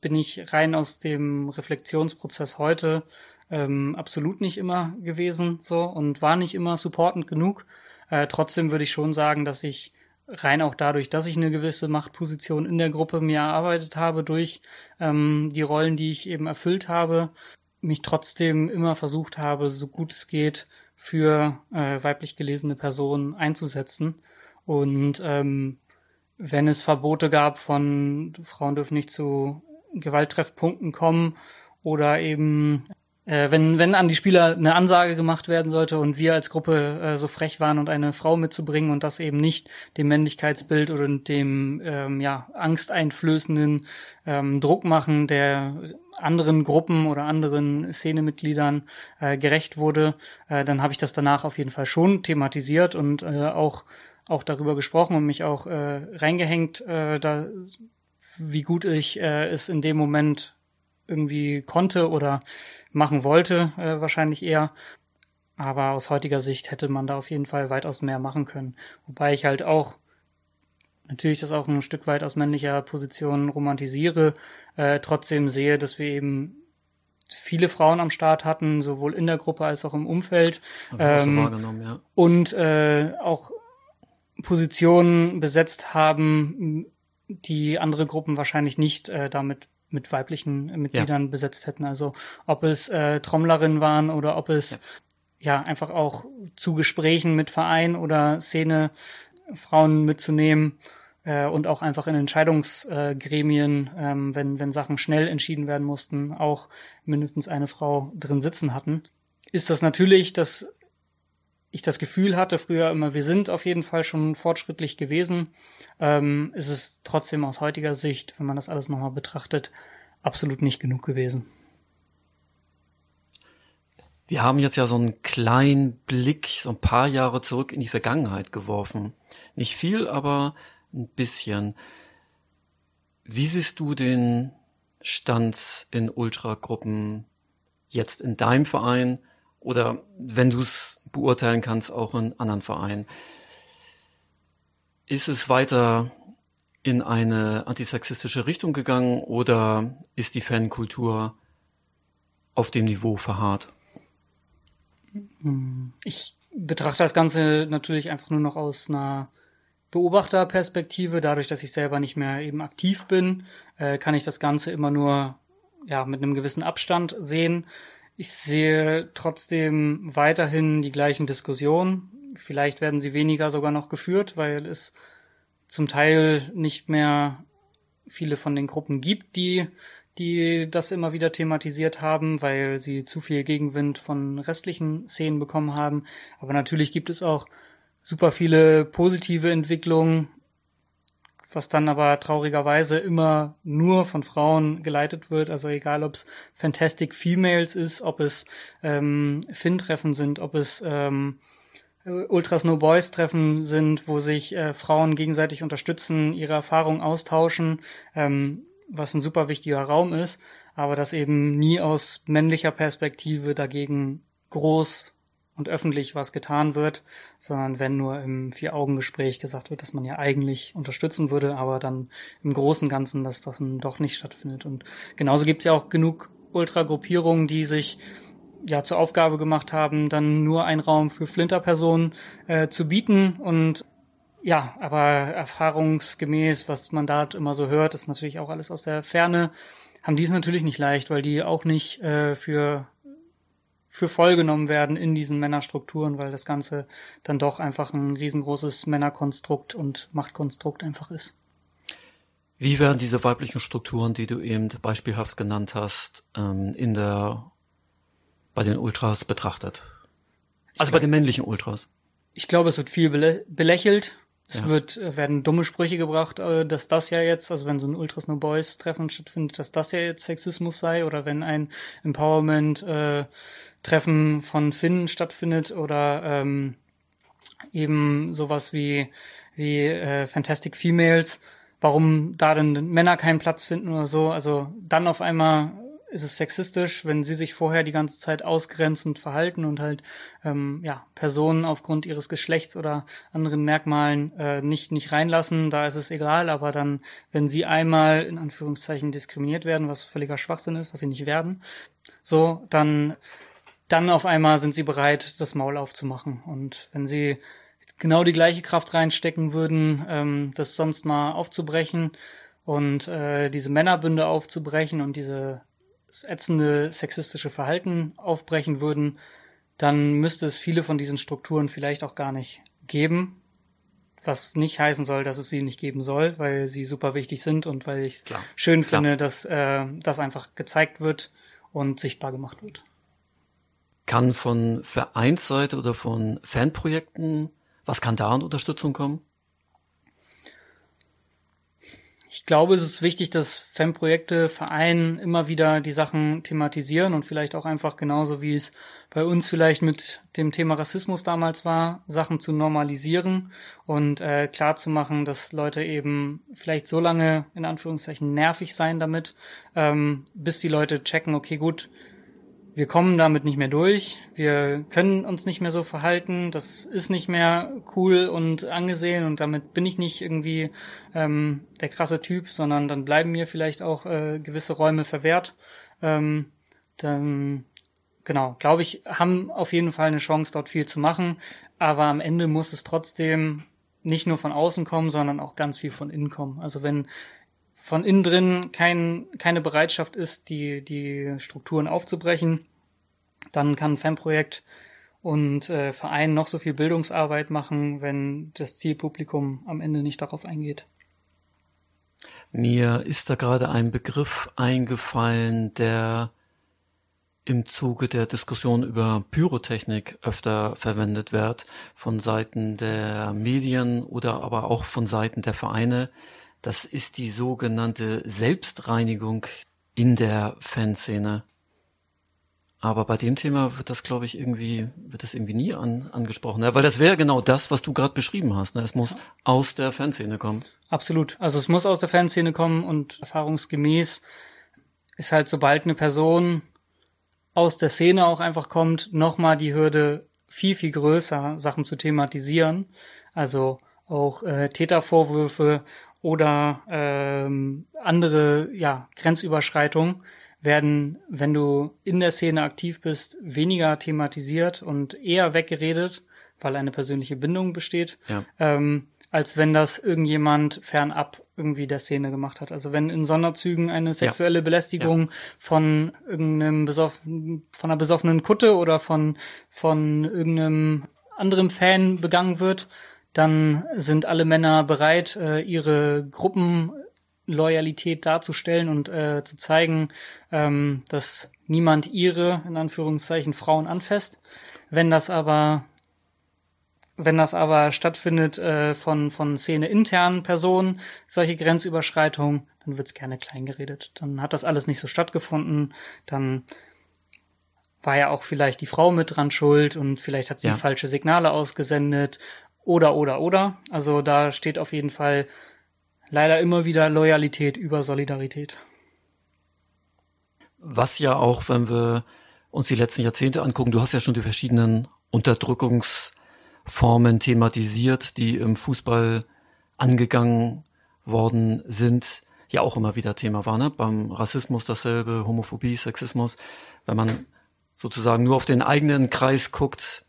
bin ich rein aus dem Reflexionsprozess heute ähm, absolut nicht immer gewesen so und war nicht immer supportend genug. Äh, trotzdem würde ich schon sagen, dass ich rein auch dadurch, dass ich eine gewisse Machtposition in der Gruppe mir erarbeitet habe durch ähm, die Rollen, die ich eben erfüllt habe, mich trotzdem immer versucht habe, so gut es geht, für äh, weiblich gelesene Personen einzusetzen. Und ähm, wenn es Verbote gab von Frauen dürfen nicht zu Gewalttreffpunkten kommen oder eben äh, wenn, wenn an die Spieler eine Ansage gemacht werden sollte und wir als Gruppe äh, so frech waren und eine Frau mitzubringen und das eben nicht dem Männlichkeitsbild oder dem ähm, ja, angsteinflößenden ähm, Druck machen, der anderen Gruppen oder anderen Szenemitgliedern äh, gerecht wurde, äh, dann habe ich das danach auf jeden Fall schon thematisiert und äh, auch auch darüber gesprochen und mich auch äh, reingehängt, äh, da, wie gut ich äh, es in dem Moment irgendwie konnte oder machen wollte, äh, wahrscheinlich eher. Aber aus heutiger Sicht hätte man da auf jeden Fall weitaus mehr machen können. Wobei ich halt auch natürlich das auch ein Stück weit aus männlicher Position romantisiere, äh, trotzdem sehe, dass wir eben viele Frauen am Start hatten, sowohl in der Gruppe als auch im Umfeld. Ähm, ja. Und äh, auch Positionen besetzt haben, die andere Gruppen wahrscheinlich nicht äh, damit mit weiblichen Mitgliedern ja. besetzt hätten. Also ob es äh, Trommlerinnen waren oder ob es ja. ja einfach auch zu Gesprächen mit Verein oder Szene Frauen mitzunehmen äh, und auch einfach in Entscheidungsgremien, äh, ähm, wenn, wenn Sachen schnell entschieden werden mussten, auch mindestens eine Frau drin sitzen hatten. Ist das natürlich, dass ich das Gefühl hatte früher immer, wir sind auf jeden Fall schon fortschrittlich gewesen, ähm, ist es trotzdem aus heutiger Sicht, wenn man das alles nochmal betrachtet, absolut nicht genug gewesen. Wir haben jetzt ja so einen kleinen Blick, so ein paar Jahre zurück in die Vergangenheit geworfen. Nicht viel, aber ein bisschen. Wie siehst du den Stand in Ultragruppen jetzt in deinem Verein oder wenn du es beurteilen kannst, auch in anderen Vereinen. Ist es weiter in eine antisexistische Richtung gegangen oder ist die Fankultur auf dem Niveau verharrt? Ich betrachte das Ganze natürlich einfach nur noch aus einer Beobachterperspektive. Dadurch, dass ich selber nicht mehr eben aktiv bin, äh, kann ich das Ganze immer nur ja mit einem gewissen Abstand sehen. Ich sehe trotzdem weiterhin die gleichen Diskussionen. Vielleicht werden sie weniger sogar noch geführt, weil es zum Teil nicht mehr viele von den Gruppen gibt, die die das immer wieder thematisiert haben, weil sie zu viel Gegenwind von restlichen Szenen bekommen haben. Aber natürlich gibt es auch super viele positive Entwicklungen was dann aber traurigerweise immer nur von Frauen geleitet wird. Also egal, ob es Fantastic Females ist, ob es ähm, Finn-Treffen sind, ob es ähm, Ultra Snow Boys Treffen sind, wo sich äh, Frauen gegenseitig unterstützen, ihre Erfahrungen austauschen, ähm, was ein super wichtiger Raum ist, aber das eben nie aus männlicher Perspektive dagegen groß und öffentlich was getan wird, sondern wenn nur im Vier-Augen-Gespräch gesagt wird, dass man ja eigentlich unterstützen würde, aber dann im Großen und Ganzen das dann doch nicht stattfindet. Und genauso gibt es ja auch genug Ultragruppierungen, die sich ja zur Aufgabe gemacht haben, dann nur einen Raum für Flinterpersonen äh, zu bieten und ja, aber erfahrungsgemäß, was man da immer so hört, ist natürlich auch alles aus der Ferne, haben die es natürlich nicht leicht, weil die auch nicht äh, für für voll genommen werden in diesen Männerstrukturen, weil das Ganze dann doch einfach ein riesengroßes Männerkonstrukt und Machtkonstrukt einfach ist. Wie werden diese weiblichen Strukturen, die du eben beispielhaft genannt hast, ähm, in der bei den Ultras betrachtet? Also glaub, bei den männlichen Ultras? Ich glaube, es wird viel belä belächelt. Es ja. wird, äh, werden dumme Sprüche gebracht, äh, dass das ja jetzt, also wenn so ein Ultras No Boys Treffen stattfindet, dass das ja jetzt Sexismus sei oder wenn ein Empowerment äh, Treffen von Finnen stattfindet oder ähm, eben sowas wie wie äh, Fantastic Females, warum da denn Männer keinen Platz finden oder so. Also dann auf einmal ist es sexistisch, wenn sie sich vorher die ganze Zeit ausgrenzend verhalten und halt ähm, ja Personen aufgrund ihres Geschlechts oder anderen Merkmalen äh, nicht nicht reinlassen. Da ist es egal, aber dann, wenn sie einmal in Anführungszeichen diskriminiert werden, was völliger Schwachsinn ist, was sie nicht werden, so dann dann auf einmal sind sie bereit, das Maul aufzumachen. Und wenn sie genau die gleiche Kraft reinstecken würden, ähm, das sonst mal aufzubrechen und äh, diese Männerbünde aufzubrechen und diese ätzende sexistische Verhalten aufbrechen würden, dann müsste es viele von diesen Strukturen vielleicht auch gar nicht geben. Was nicht heißen soll, dass es sie nicht geben soll, weil sie super wichtig sind und weil ich Klar. schön Klar. finde, dass äh, das einfach gezeigt wird und sichtbar gemacht wird. Kann von Vereinsseite oder von Fanprojekten, was kann da an Unterstützung kommen? Ich glaube, es ist wichtig, dass Fanprojekte, Vereine immer wieder die Sachen thematisieren und vielleicht auch einfach genauso wie es bei uns vielleicht mit dem Thema Rassismus damals war, Sachen zu normalisieren und äh, klar zu machen, dass Leute eben vielleicht so lange in Anführungszeichen nervig sein damit, ähm, bis die Leute checken, okay, gut, wir kommen damit nicht mehr durch, wir können uns nicht mehr so verhalten, das ist nicht mehr cool und angesehen und damit bin ich nicht irgendwie ähm, der krasse Typ, sondern dann bleiben mir vielleicht auch äh, gewisse Räume verwehrt. Ähm, dann, genau, glaube ich, haben auf jeden Fall eine Chance, dort viel zu machen, aber am Ende muss es trotzdem nicht nur von außen kommen, sondern auch ganz viel von innen kommen. Also wenn von innen drin kein, keine Bereitschaft ist, die, die Strukturen aufzubrechen, dann kann ein Fanprojekt und äh, Verein noch so viel Bildungsarbeit machen, wenn das Zielpublikum am Ende nicht darauf eingeht. Mir ist da gerade ein Begriff eingefallen, der im Zuge der Diskussion über Pyrotechnik öfter verwendet wird, von Seiten der Medien oder aber auch von Seiten der Vereine. Das ist die sogenannte Selbstreinigung in der Fanszene. Aber bei dem Thema wird das, glaube ich, irgendwie, wird das irgendwie nie an, angesprochen. Ja, weil das wäre genau das, was du gerade beschrieben hast. Ne? Es muss aus der Fanszene kommen. Absolut. Also es muss aus der Fanszene kommen und erfahrungsgemäß ist halt, sobald eine Person aus der Szene auch einfach kommt, nochmal die Hürde viel, viel größer, Sachen zu thematisieren. Also auch äh, Tätervorwürfe oder ähm, andere ja, Grenzüberschreitungen werden, wenn du in der Szene aktiv bist, weniger thematisiert und eher weggeredet, weil eine persönliche Bindung besteht, ja. ähm, als wenn das irgendjemand fernab irgendwie der Szene gemacht hat. Also wenn in Sonderzügen eine sexuelle ja. Belästigung ja. von irgendeinem besoffen, von einer besoffenen Kutte oder von, von irgendeinem anderen Fan begangen wird, dann sind alle Männer bereit, äh, ihre Gruppenloyalität darzustellen und äh, zu zeigen, ähm, dass niemand ihre, in Anführungszeichen, Frauen anfasst. Wenn das aber wenn das aber stattfindet äh, von, von Szene internen Personen, solche Grenzüberschreitungen, dann wird's gerne klein geredet. Dann hat das alles nicht so stattgefunden. Dann war ja auch vielleicht die Frau mit dran schuld und vielleicht hat sie ja. falsche Signale ausgesendet oder, oder, oder. Also da steht auf jeden Fall leider immer wieder Loyalität über Solidarität. Was ja auch, wenn wir uns die letzten Jahrzehnte angucken, du hast ja schon die verschiedenen Unterdrückungsformen thematisiert, die im Fußball angegangen worden sind, ja auch immer wieder Thema war, ne? Beim Rassismus dasselbe, Homophobie, Sexismus. Wenn man sozusagen nur auf den eigenen Kreis guckt,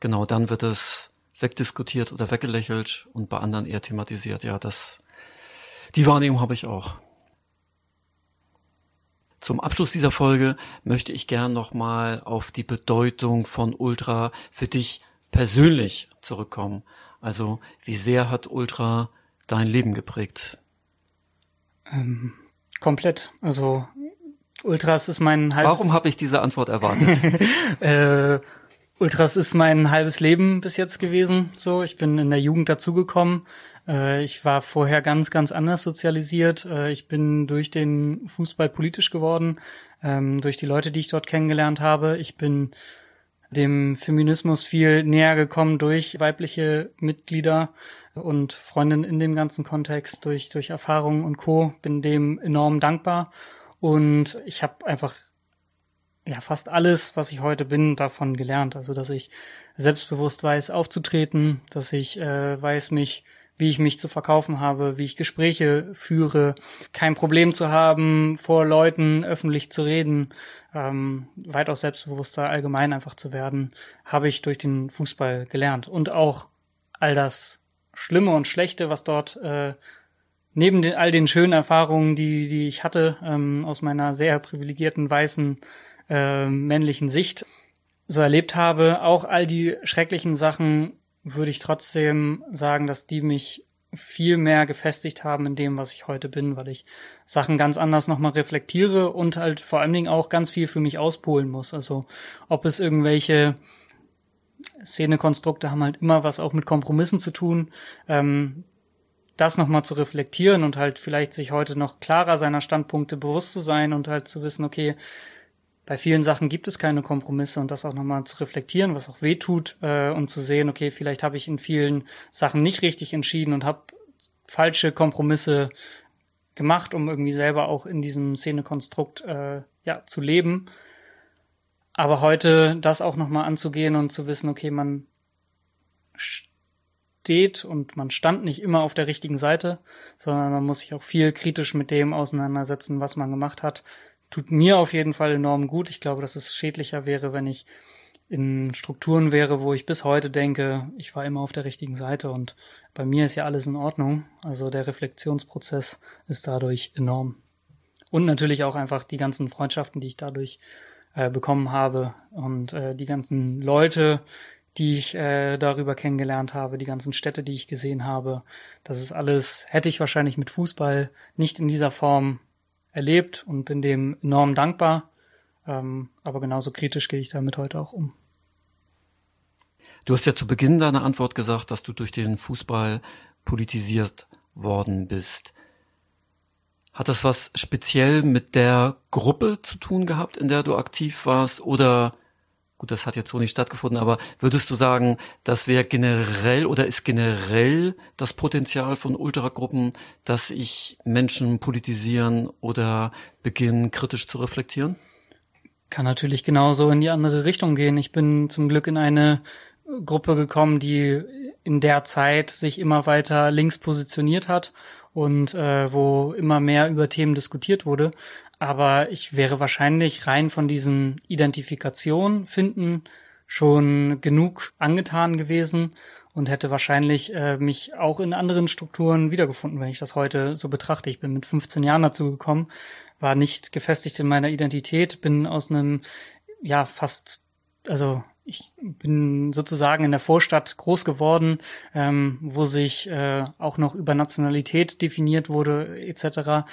genau dann wird es wegdiskutiert oder weggelächelt und bei anderen eher thematisiert. Ja, das, die Wahrnehmung habe ich auch. Zum Abschluss dieser Folge möchte ich gern nochmal auf die Bedeutung von Ultra für dich persönlich zurückkommen. Also, wie sehr hat Ultra dein Leben geprägt? Ähm, komplett. Also, Ultras ist mein halbes... Warum habe ich diese Antwort erwartet? äh, Ultras ist mein halbes Leben bis jetzt gewesen. So, ich bin in der Jugend dazugekommen. Äh, ich war vorher ganz, ganz anders sozialisiert. Äh, ich bin durch den Fußball politisch geworden, ähm, durch die Leute, die ich dort kennengelernt habe. Ich bin dem Feminismus viel näher gekommen durch weibliche Mitglieder und Freundinnen in dem ganzen Kontext, durch, durch Erfahrungen und Co. Bin dem enorm dankbar. Und ich habe einfach ja fast alles, was ich heute bin, davon gelernt. Also dass ich selbstbewusst weiß, aufzutreten, dass ich äh, weiß, mich, wie ich mich zu verkaufen habe, wie ich Gespräche führe, kein Problem zu haben, vor Leuten öffentlich zu reden, ähm, weitaus selbstbewusster allgemein einfach zu werden, habe ich durch den Fußball gelernt. Und auch all das Schlimme und Schlechte, was dort äh, neben den, all den schönen Erfahrungen, die, die ich hatte, ähm, aus meiner sehr privilegierten weißen äh, männlichen Sicht so erlebt habe. Auch all die schrecklichen Sachen würde ich trotzdem sagen, dass die mich viel mehr gefestigt haben in dem, was ich heute bin, weil ich Sachen ganz anders nochmal reflektiere und halt vor allen Dingen auch ganz viel für mich auspolen muss. Also ob es irgendwelche Szenekonstrukte haben halt immer was auch mit Kompromissen zu tun. Ähm, das nochmal zu reflektieren und halt vielleicht sich heute noch klarer seiner Standpunkte bewusst zu sein und halt zu wissen, okay, bei vielen Sachen gibt es keine Kompromisse und das auch nochmal zu reflektieren, was auch weh tut äh, und zu sehen, okay, vielleicht habe ich in vielen Sachen nicht richtig entschieden und habe falsche Kompromisse gemacht, um irgendwie selber auch in diesem Szenekonstrukt äh, ja zu leben. Aber heute das auch nochmal anzugehen und zu wissen, okay, man steht und man stand nicht immer auf der richtigen Seite, sondern man muss sich auch viel kritisch mit dem auseinandersetzen, was man gemacht hat, tut mir auf jeden Fall enorm gut. Ich glaube, dass es schädlicher wäre, wenn ich in Strukturen wäre, wo ich bis heute denke, ich war immer auf der richtigen Seite und bei mir ist ja alles in Ordnung. Also der Reflexionsprozess ist dadurch enorm. Und natürlich auch einfach die ganzen Freundschaften, die ich dadurch äh, bekommen habe und äh, die ganzen Leute, die ich äh, darüber kennengelernt habe, die ganzen Städte, die ich gesehen habe. Das ist alles, hätte ich wahrscheinlich mit Fußball nicht in dieser Form erlebt und bin dem enorm dankbar. Ähm, aber genauso kritisch gehe ich damit heute auch um. Du hast ja zu Beginn deiner Antwort gesagt, dass du durch den Fußball politisiert worden bist. Hat das was speziell mit der Gruppe zu tun gehabt, in der du aktiv warst, oder gut, das hat jetzt so nicht stattgefunden, aber würdest du sagen, das wäre generell oder ist generell das Potenzial von Ultragruppen, dass ich Menschen politisieren oder beginnen kritisch zu reflektieren? Kann natürlich genauso in die andere Richtung gehen. Ich bin zum Glück in eine Gruppe gekommen, die in der Zeit sich immer weiter links positioniert hat und äh, wo immer mehr über Themen diskutiert wurde aber ich wäre wahrscheinlich rein von diesen Identifikation finden schon genug angetan gewesen und hätte wahrscheinlich äh, mich auch in anderen Strukturen wiedergefunden, wenn ich das heute so betrachte. Ich bin mit 15 Jahren dazu gekommen, war nicht gefestigt in meiner Identität, bin aus einem, ja, fast, also ich bin sozusagen in der Vorstadt groß geworden, ähm, wo sich äh, auch noch über Nationalität definiert wurde, etc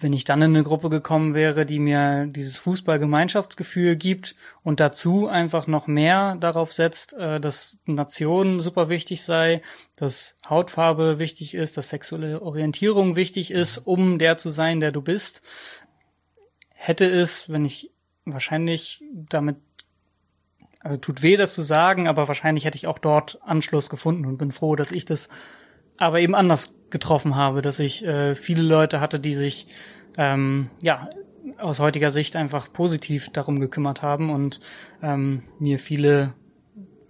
wenn ich dann in eine Gruppe gekommen wäre, die mir dieses Fußballgemeinschaftsgefühl gibt und dazu einfach noch mehr darauf setzt, äh, dass Nation super wichtig sei, dass Hautfarbe wichtig ist, dass sexuelle Orientierung wichtig ist, um der zu sein, der du bist, hätte es, wenn ich wahrscheinlich damit also tut weh, das zu sagen, aber wahrscheinlich hätte ich auch dort Anschluss gefunden und bin froh, dass ich das aber eben anders getroffen habe, dass ich äh, viele Leute hatte, die sich ähm, ja aus heutiger Sicht einfach positiv darum gekümmert haben und ähm, mir viele,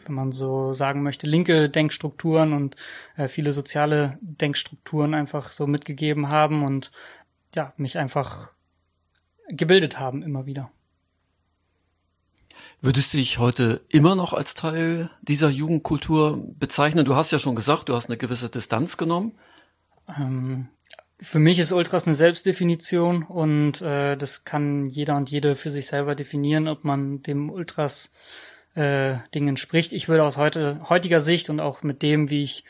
wenn man so sagen möchte, linke Denkstrukturen und äh, viele soziale Denkstrukturen einfach so mitgegeben haben und ja, mich einfach gebildet haben immer wieder. Würdest du dich heute immer noch als Teil dieser Jugendkultur bezeichnen? Du hast ja schon gesagt, du hast eine gewisse Distanz genommen. Ähm, für mich ist Ultras eine Selbstdefinition und äh, das kann jeder und jede für sich selber definieren, ob man dem Ultras äh, Dingen entspricht. Ich würde aus heute, heutiger Sicht und auch mit dem, wie ich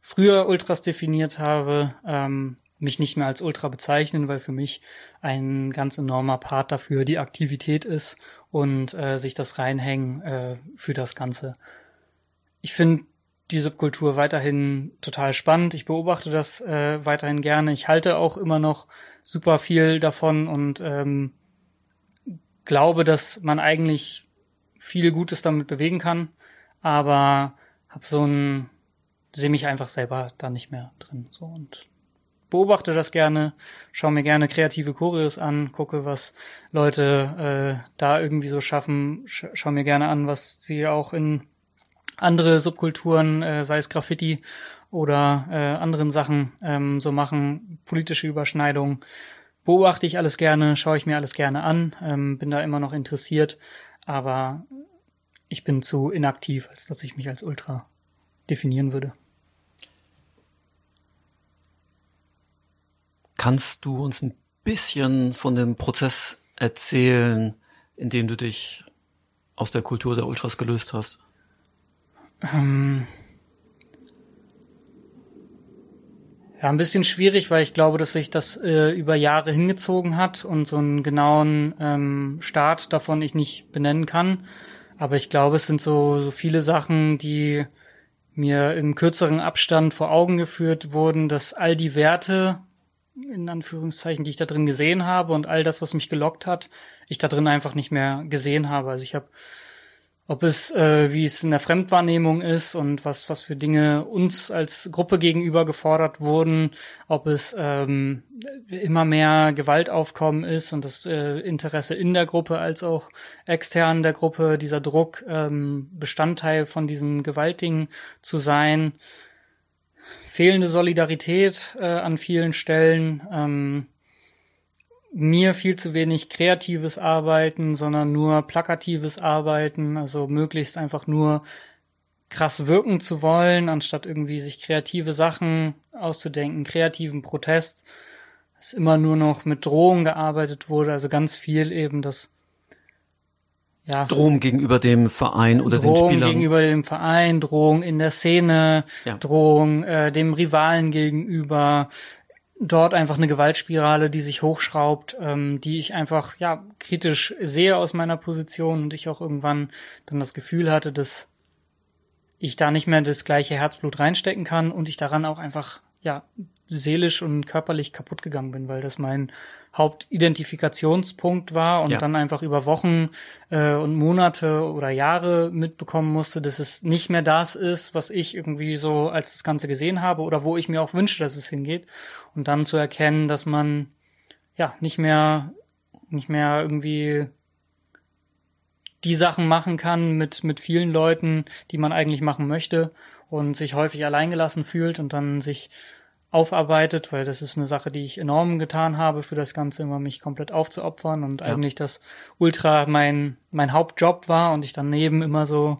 früher Ultras definiert habe, ähm, mich nicht mehr als Ultra bezeichnen, weil für mich ein ganz enormer Part dafür die Aktivität ist und äh, sich das reinhängen äh, für das Ganze. Ich finde die Subkultur weiterhin total spannend. Ich beobachte das äh, weiterhin gerne. Ich halte auch immer noch super viel davon und ähm, glaube, dass man eigentlich viel Gutes damit bewegen kann, aber habe so ein sehe mich einfach selber da nicht mehr drin. So und beobachte das gerne, schaue mir gerne kreative Choreos an, gucke, was Leute äh, da irgendwie so schaffen, Sch schau mir gerne an, was sie auch in andere Subkulturen, äh, sei es Graffiti oder äh, anderen Sachen ähm, so machen, politische Überschneidungen. Beobachte ich alles gerne, schaue ich mir alles gerne an, ähm, bin da immer noch interessiert, aber ich bin zu inaktiv, als dass ich mich als Ultra definieren würde. Kannst du uns ein bisschen von dem Prozess erzählen, in dem du dich aus der Kultur der Ultras gelöst hast? Ähm ja, ein bisschen schwierig, weil ich glaube, dass sich das äh, über Jahre hingezogen hat und so einen genauen ähm, Start davon ich nicht benennen kann. Aber ich glaube, es sind so, so viele Sachen, die mir im kürzeren Abstand vor Augen geführt wurden, dass all die Werte, in Anführungszeichen, die ich da drin gesehen habe und all das, was mich gelockt hat, ich da drin einfach nicht mehr gesehen habe. Also ich habe, ob es, äh, wie es in der Fremdwahrnehmung ist und was, was für Dinge uns als Gruppe gegenüber gefordert wurden, ob es ähm, immer mehr Gewaltaufkommen ist und das äh, Interesse in der Gruppe als auch extern der Gruppe, dieser Druck, ähm, Bestandteil von diesem Gewaltding zu sein fehlende Solidarität äh, an vielen Stellen, ähm, mir viel zu wenig kreatives Arbeiten, sondern nur plakatives Arbeiten, also möglichst einfach nur krass wirken zu wollen, anstatt irgendwie sich kreative Sachen auszudenken, kreativen Protest, dass immer nur noch mit Drohungen gearbeitet wurde, also ganz viel eben das ja, Drohung gegenüber dem Verein oder Drohung den Spielern. gegenüber dem Verein, Drohung in der Szene, ja. Drohung äh, dem Rivalen gegenüber, dort einfach eine Gewaltspirale, die sich hochschraubt, ähm, die ich einfach ja kritisch sehe aus meiner Position und ich auch irgendwann dann das Gefühl hatte, dass ich da nicht mehr das gleiche Herzblut reinstecken kann und ich daran auch einfach ja seelisch und körperlich kaputt gegangen bin, weil das mein Hauptidentifiktionspunkt war und ja. dann einfach über Wochen äh, und Monate oder Jahre mitbekommen musste, dass es nicht mehr das ist, was ich irgendwie so als das Ganze gesehen habe oder wo ich mir auch wünsche, dass es hingeht. Und dann zu erkennen, dass man ja nicht mehr, nicht mehr irgendwie die Sachen machen kann mit, mit vielen Leuten, die man eigentlich machen möchte und sich häufig alleingelassen fühlt und dann sich aufarbeitet, weil das ist eine Sache, die ich enorm getan habe für das Ganze, immer mich komplett aufzuopfern und ja. eigentlich das Ultra mein, mein Hauptjob war und ich daneben immer so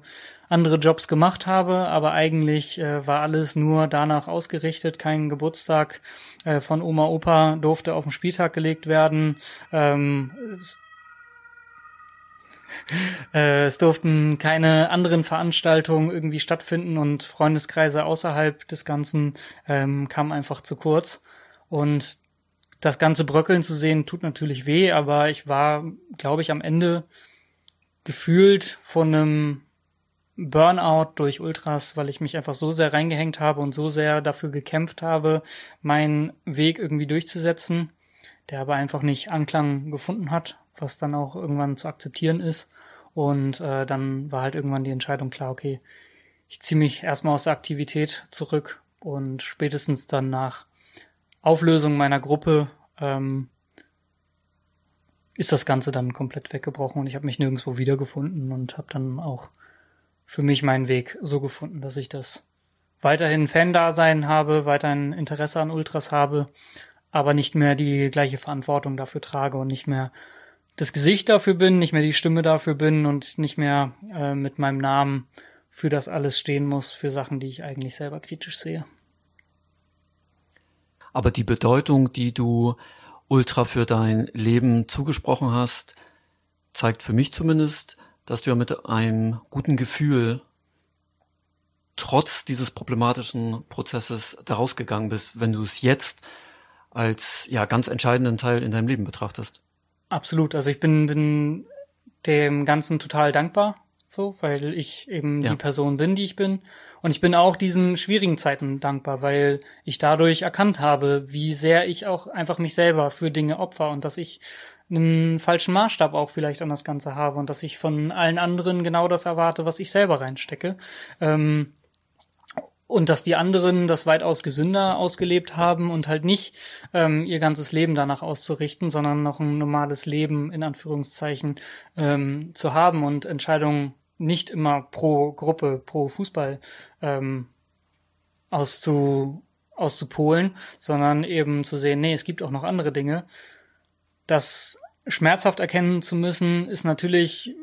andere Jobs gemacht habe, aber eigentlich äh, war alles nur danach ausgerichtet. Kein Geburtstag äh, von Oma Opa durfte auf den Spieltag gelegt werden. Ähm, äh, es durften keine anderen Veranstaltungen irgendwie stattfinden und Freundeskreise außerhalb des Ganzen ähm, kamen einfach zu kurz. Und das ganze Bröckeln zu sehen, tut natürlich weh, aber ich war, glaube ich, am Ende gefühlt von einem Burnout durch Ultras, weil ich mich einfach so sehr reingehängt habe und so sehr dafür gekämpft habe, meinen Weg irgendwie durchzusetzen, der aber einfach nicht Anklang gefunden hat was dann auch irgendwann zu akzeptieren ist. Und äh, dann war halt irgendwann die Entscheidung klar, okay, ich ziehe mich erstmal aus der Aktivität zurück und spätestens dann nach Auflösung meiner Gruppe ähm, ist das Ganze dann komplett weggebrochen und ich habe mich nirgendwo wiedergefunden und habe dann auch für mich meinen Weg so gefunden, dass ich das weiterhin Fan-Dasein habe, weiterhin Interesse an Ultras habe, aber nicht mehr die gleiche Verantwortung dafür trage und nicht mehr das Gesicht dafür bin, nicht mehr die Stimme dafür bin und nicht mehr äh, mit meinem Namen für das alles stehen muss, für Sachen, die ich eigentlich selber kritisch sehe. Aber die Bedeutung, die du Ultra für dein Leben zugesprochen hast, zeigt für mich zumindest, dass du ja mit einem guten Gefühl trotz dieses problematischen Prozesses daraus gegangen bist. Wenn du es jetzt als ja ganz entscheidenden Teil in deinem Leben betrachtest. Absolut. Also ich bin, bin dem Ganzen total dankbar, so, weil ich eben ja. die Person bin, die ich bin. Und ich bin auch diesen schwierigen Zeiten dankbar, weil ich dadurch erkannt habe, wie sehr ich auch einfach mich selber für Dinge opfer und dass ich einen falschen Maßstab auch vielleicht an das Ganze habe und dass ich von allen anderen genau das erwarte, was ich selber reinstecke. Ähm, und dass die anderen das weitaus gesünder ausgelebt haben und halt nicht ähm, ihr ganzes Leben danach auszurichten, sondern noch ein normales Leben in Anführungszeichen ähm, zu haben und Entscheidungen nicht immer pro Gruppe, pro Fußball ähm, auszu, auszupolen, sondern eben zu sehen, nee, es gibt auch noch andere Dinge. Das schmerzhaft erkennen zu müssen, ist natürlich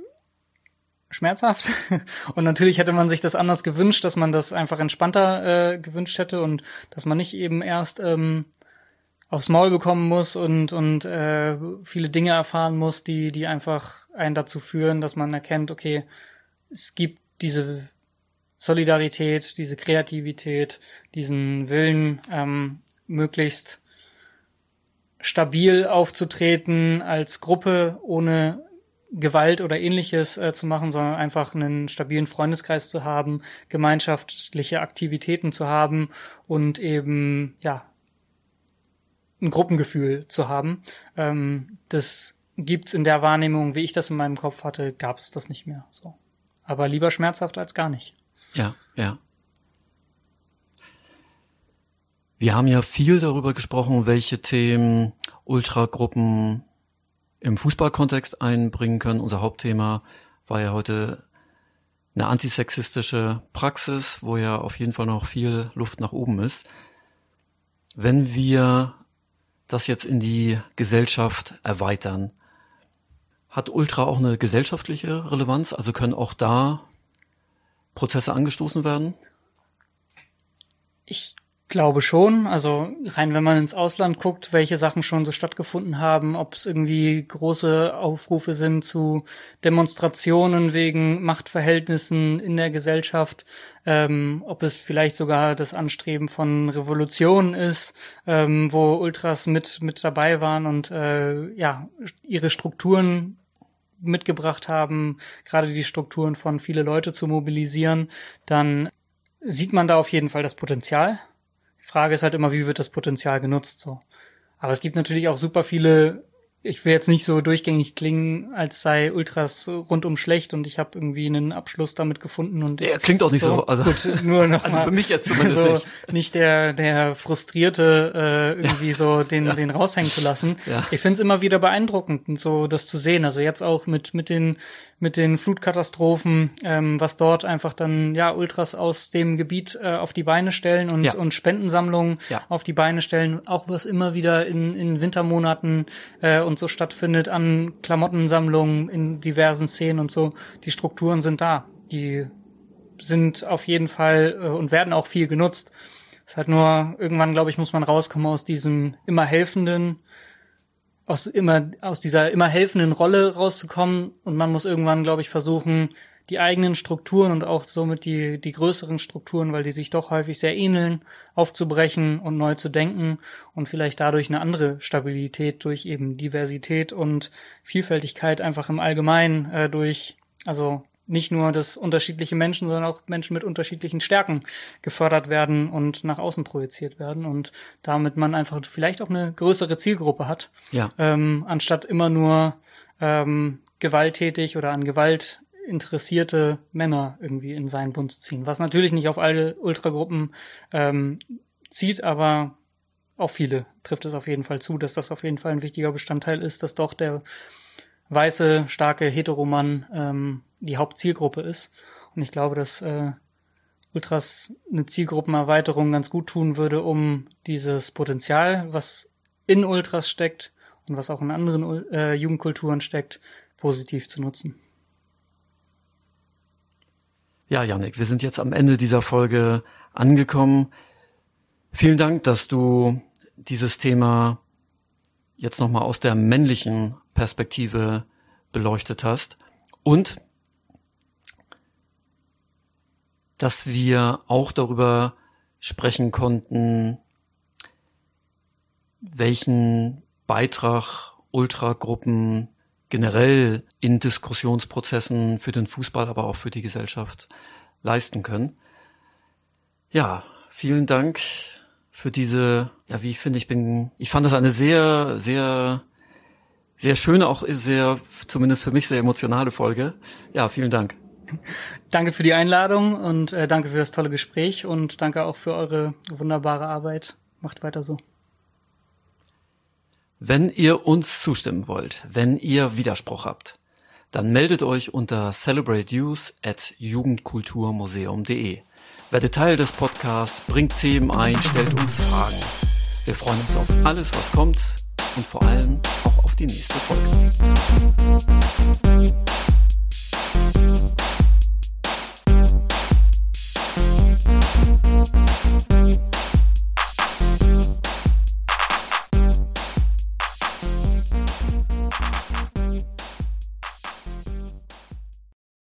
schmerzhaft. Und natürlich hätte man sich das anders gewünscht, dass man das einfach entspannter äh, gewünscht hätte und dass man nicht eben erst ähm, aufs Maul bekommen muss und und äh, viele Dinge erfahren muss, die die einfach einen dazu führen, dass man erkennt, okay, es gibt diese Solidarität, diese Kreativität, diesen Willen, ähm, möglichst stabil aufzutreten als Gruppe, ohne Gewalt oder ähnliches äh, zu machen, sondern einfach einen stabilen Freundeskreis zu haben, gemeinschaftliche Aktivitäten zu haben und eben, ja, ein Gruppengefühl zu haben. Ähm, das gibt's in der Wahrnehmung, wie ich das in meinem Kopf hatte, gab es das nicht mehr so. Aber lieber schmerzhaft als gar nicht. Ja, ja. Wir haben ja viel darüber gesprochen, welche Themen Ultragruppen im Fußballkontext einbringen können. Unser Hauptthema war ja heute eine antisexistische Praxis, wo ja auf jeden Fall noch viel Luft nach oben ist. Wenn wir das jetzt in die Gesellschaft erweitern, hat Ultra auch eine gesellschaftliche Relevanz? Also können auch da Prozesse angestoßen werden? Ich glaube schon. Also rein, wenn man ins Ausland guckt, welche Sachen schon so stattgefunden haben, ob es irgendwie große Aufrufe sind zu Demonstrationen wegen Machtverhältnissen in der Gesellschaft, ähm, ob es vielleicht sogar das Anstreben von Revolutionen ist, ähm, wo Ultras mit mit dabei waren und äh, ja ihre Strukturen mitgebracht haben, gerade die Strukturen von viele Leute zu mobilisieren, dann sieht man da auf jeden Fall das Potenzial. Frage ist halt immer, wie wird das Potenzial genutzt, so. Aber es gibt natürlich auch super viele ich will jetzt nicht so durchgängig klingen, als sei Ultras rundum schlecht und ich habe irgendwie einen Abschluss damit gefunden und ja, klingt auch nicht so. so. Also gut, nur noch also für mich jetzt zumindest so nicht. nicht der der frustrierte äh, irgendwie ja. so den ja. den raushängen zu lassen. Ja. Ich finde es immer wieder beeindruckend, so das zu sehen. Also jetzt auch mit mit den mit den Flutkatastrophen, ähm, was dort einfach dann ja Ultras aus dem Gebiet äh, auf die Beine stellen und, und Spendensammlungen auf die Beine stellen, auch was immer wieder in, in Wintermonaten äh, und so stattfindet an Klamottensammlungen in diversen Szenen und so. Die Strukturen sind da. Die sind auf jeden Fall äh, und werden auch viel genutzt. Es ist halt nur, irgendwann, glaube ich, muss man rauskommen aus diesem immer helfenden aus immer aus dieser immer helfenden Rolle rauszukommen und man muss irgendwann, glaube ich, versuchen, die eigenen Strukturen und auch somit die die größeren Strukturen, weil die sich doch häufig sehr ähneln, aufzubrechen und neu zu denken und vielleicht dadurch eine andere Stabilität durch eben Diversität und Vielfältigkeit einfach im Allgemeinen äh, durch also nicht nur, dass unterschiedliche Menschen, sondern auch Menschen mit unterschiedlichen Stärken gefördert werden und nach außen projiziert werden und damit man einfach vielleicht auch eine größere Zielgruppe hat, ja. ähm, anstatt immer nur ähm, gewalttätig oder an Gewalt interessierte Männer irgendwie in seinen Bund zu ziehen. Was natürlich nicht auf alle Ultragruppen ähm, zieht, aber auf viele trifft es auf jeden Fall zu, dass das auf jeden Fall ein wichtiger Bestandteil ist, dass doch der weiße, starke Heteromann ähm, die Hauptzielgruppe ist. Und ich glaube, dass äh, Ultras eine Zielgruppenerweiterung ganz gut tun würde, um dieses Potenzial, was in Ultras steckt und was auch in anderen äh, Jugendkulturen steckt, positiv zu nutzen. Ja, Janik, wir sind jetzt am Ende dieser Folge angekommen. Vielen Dank, dass du dieses Thema jetzt nochmal aus der männlichen Perspektive beleuchtet hast und dass wir auch darüber sprechen konnten, welchen Beitrag Ultragruppen generell in Diskussionsprozessen für den Fußball, aber auch für die Gesellschaft leisten können. Ja, vielen Dank für diese, ja, wie ich finde, ich bin, ich fand das eine sehr, sehr, sehr schöne, auch sehr, zumindest für mich sehr emotionale Folge. Ja, vielen Dank. Danke für die Einladung und äh, danke für das tolle Gespräch und danke auch für eure wunderbare Arbeit. Macht weiter so. Wenn ihr uns zustimmen wollt, wenn ihr Widerspruch habt, dann meldet euch unter celebrateuse at jugendkulturmuseum.de. Werdet Teil des Podcasts, bringt Themen ein, stellt uns Fragen. Wir freuen uns auf alles, was kommt und vor allem auch auf die nächste Folge.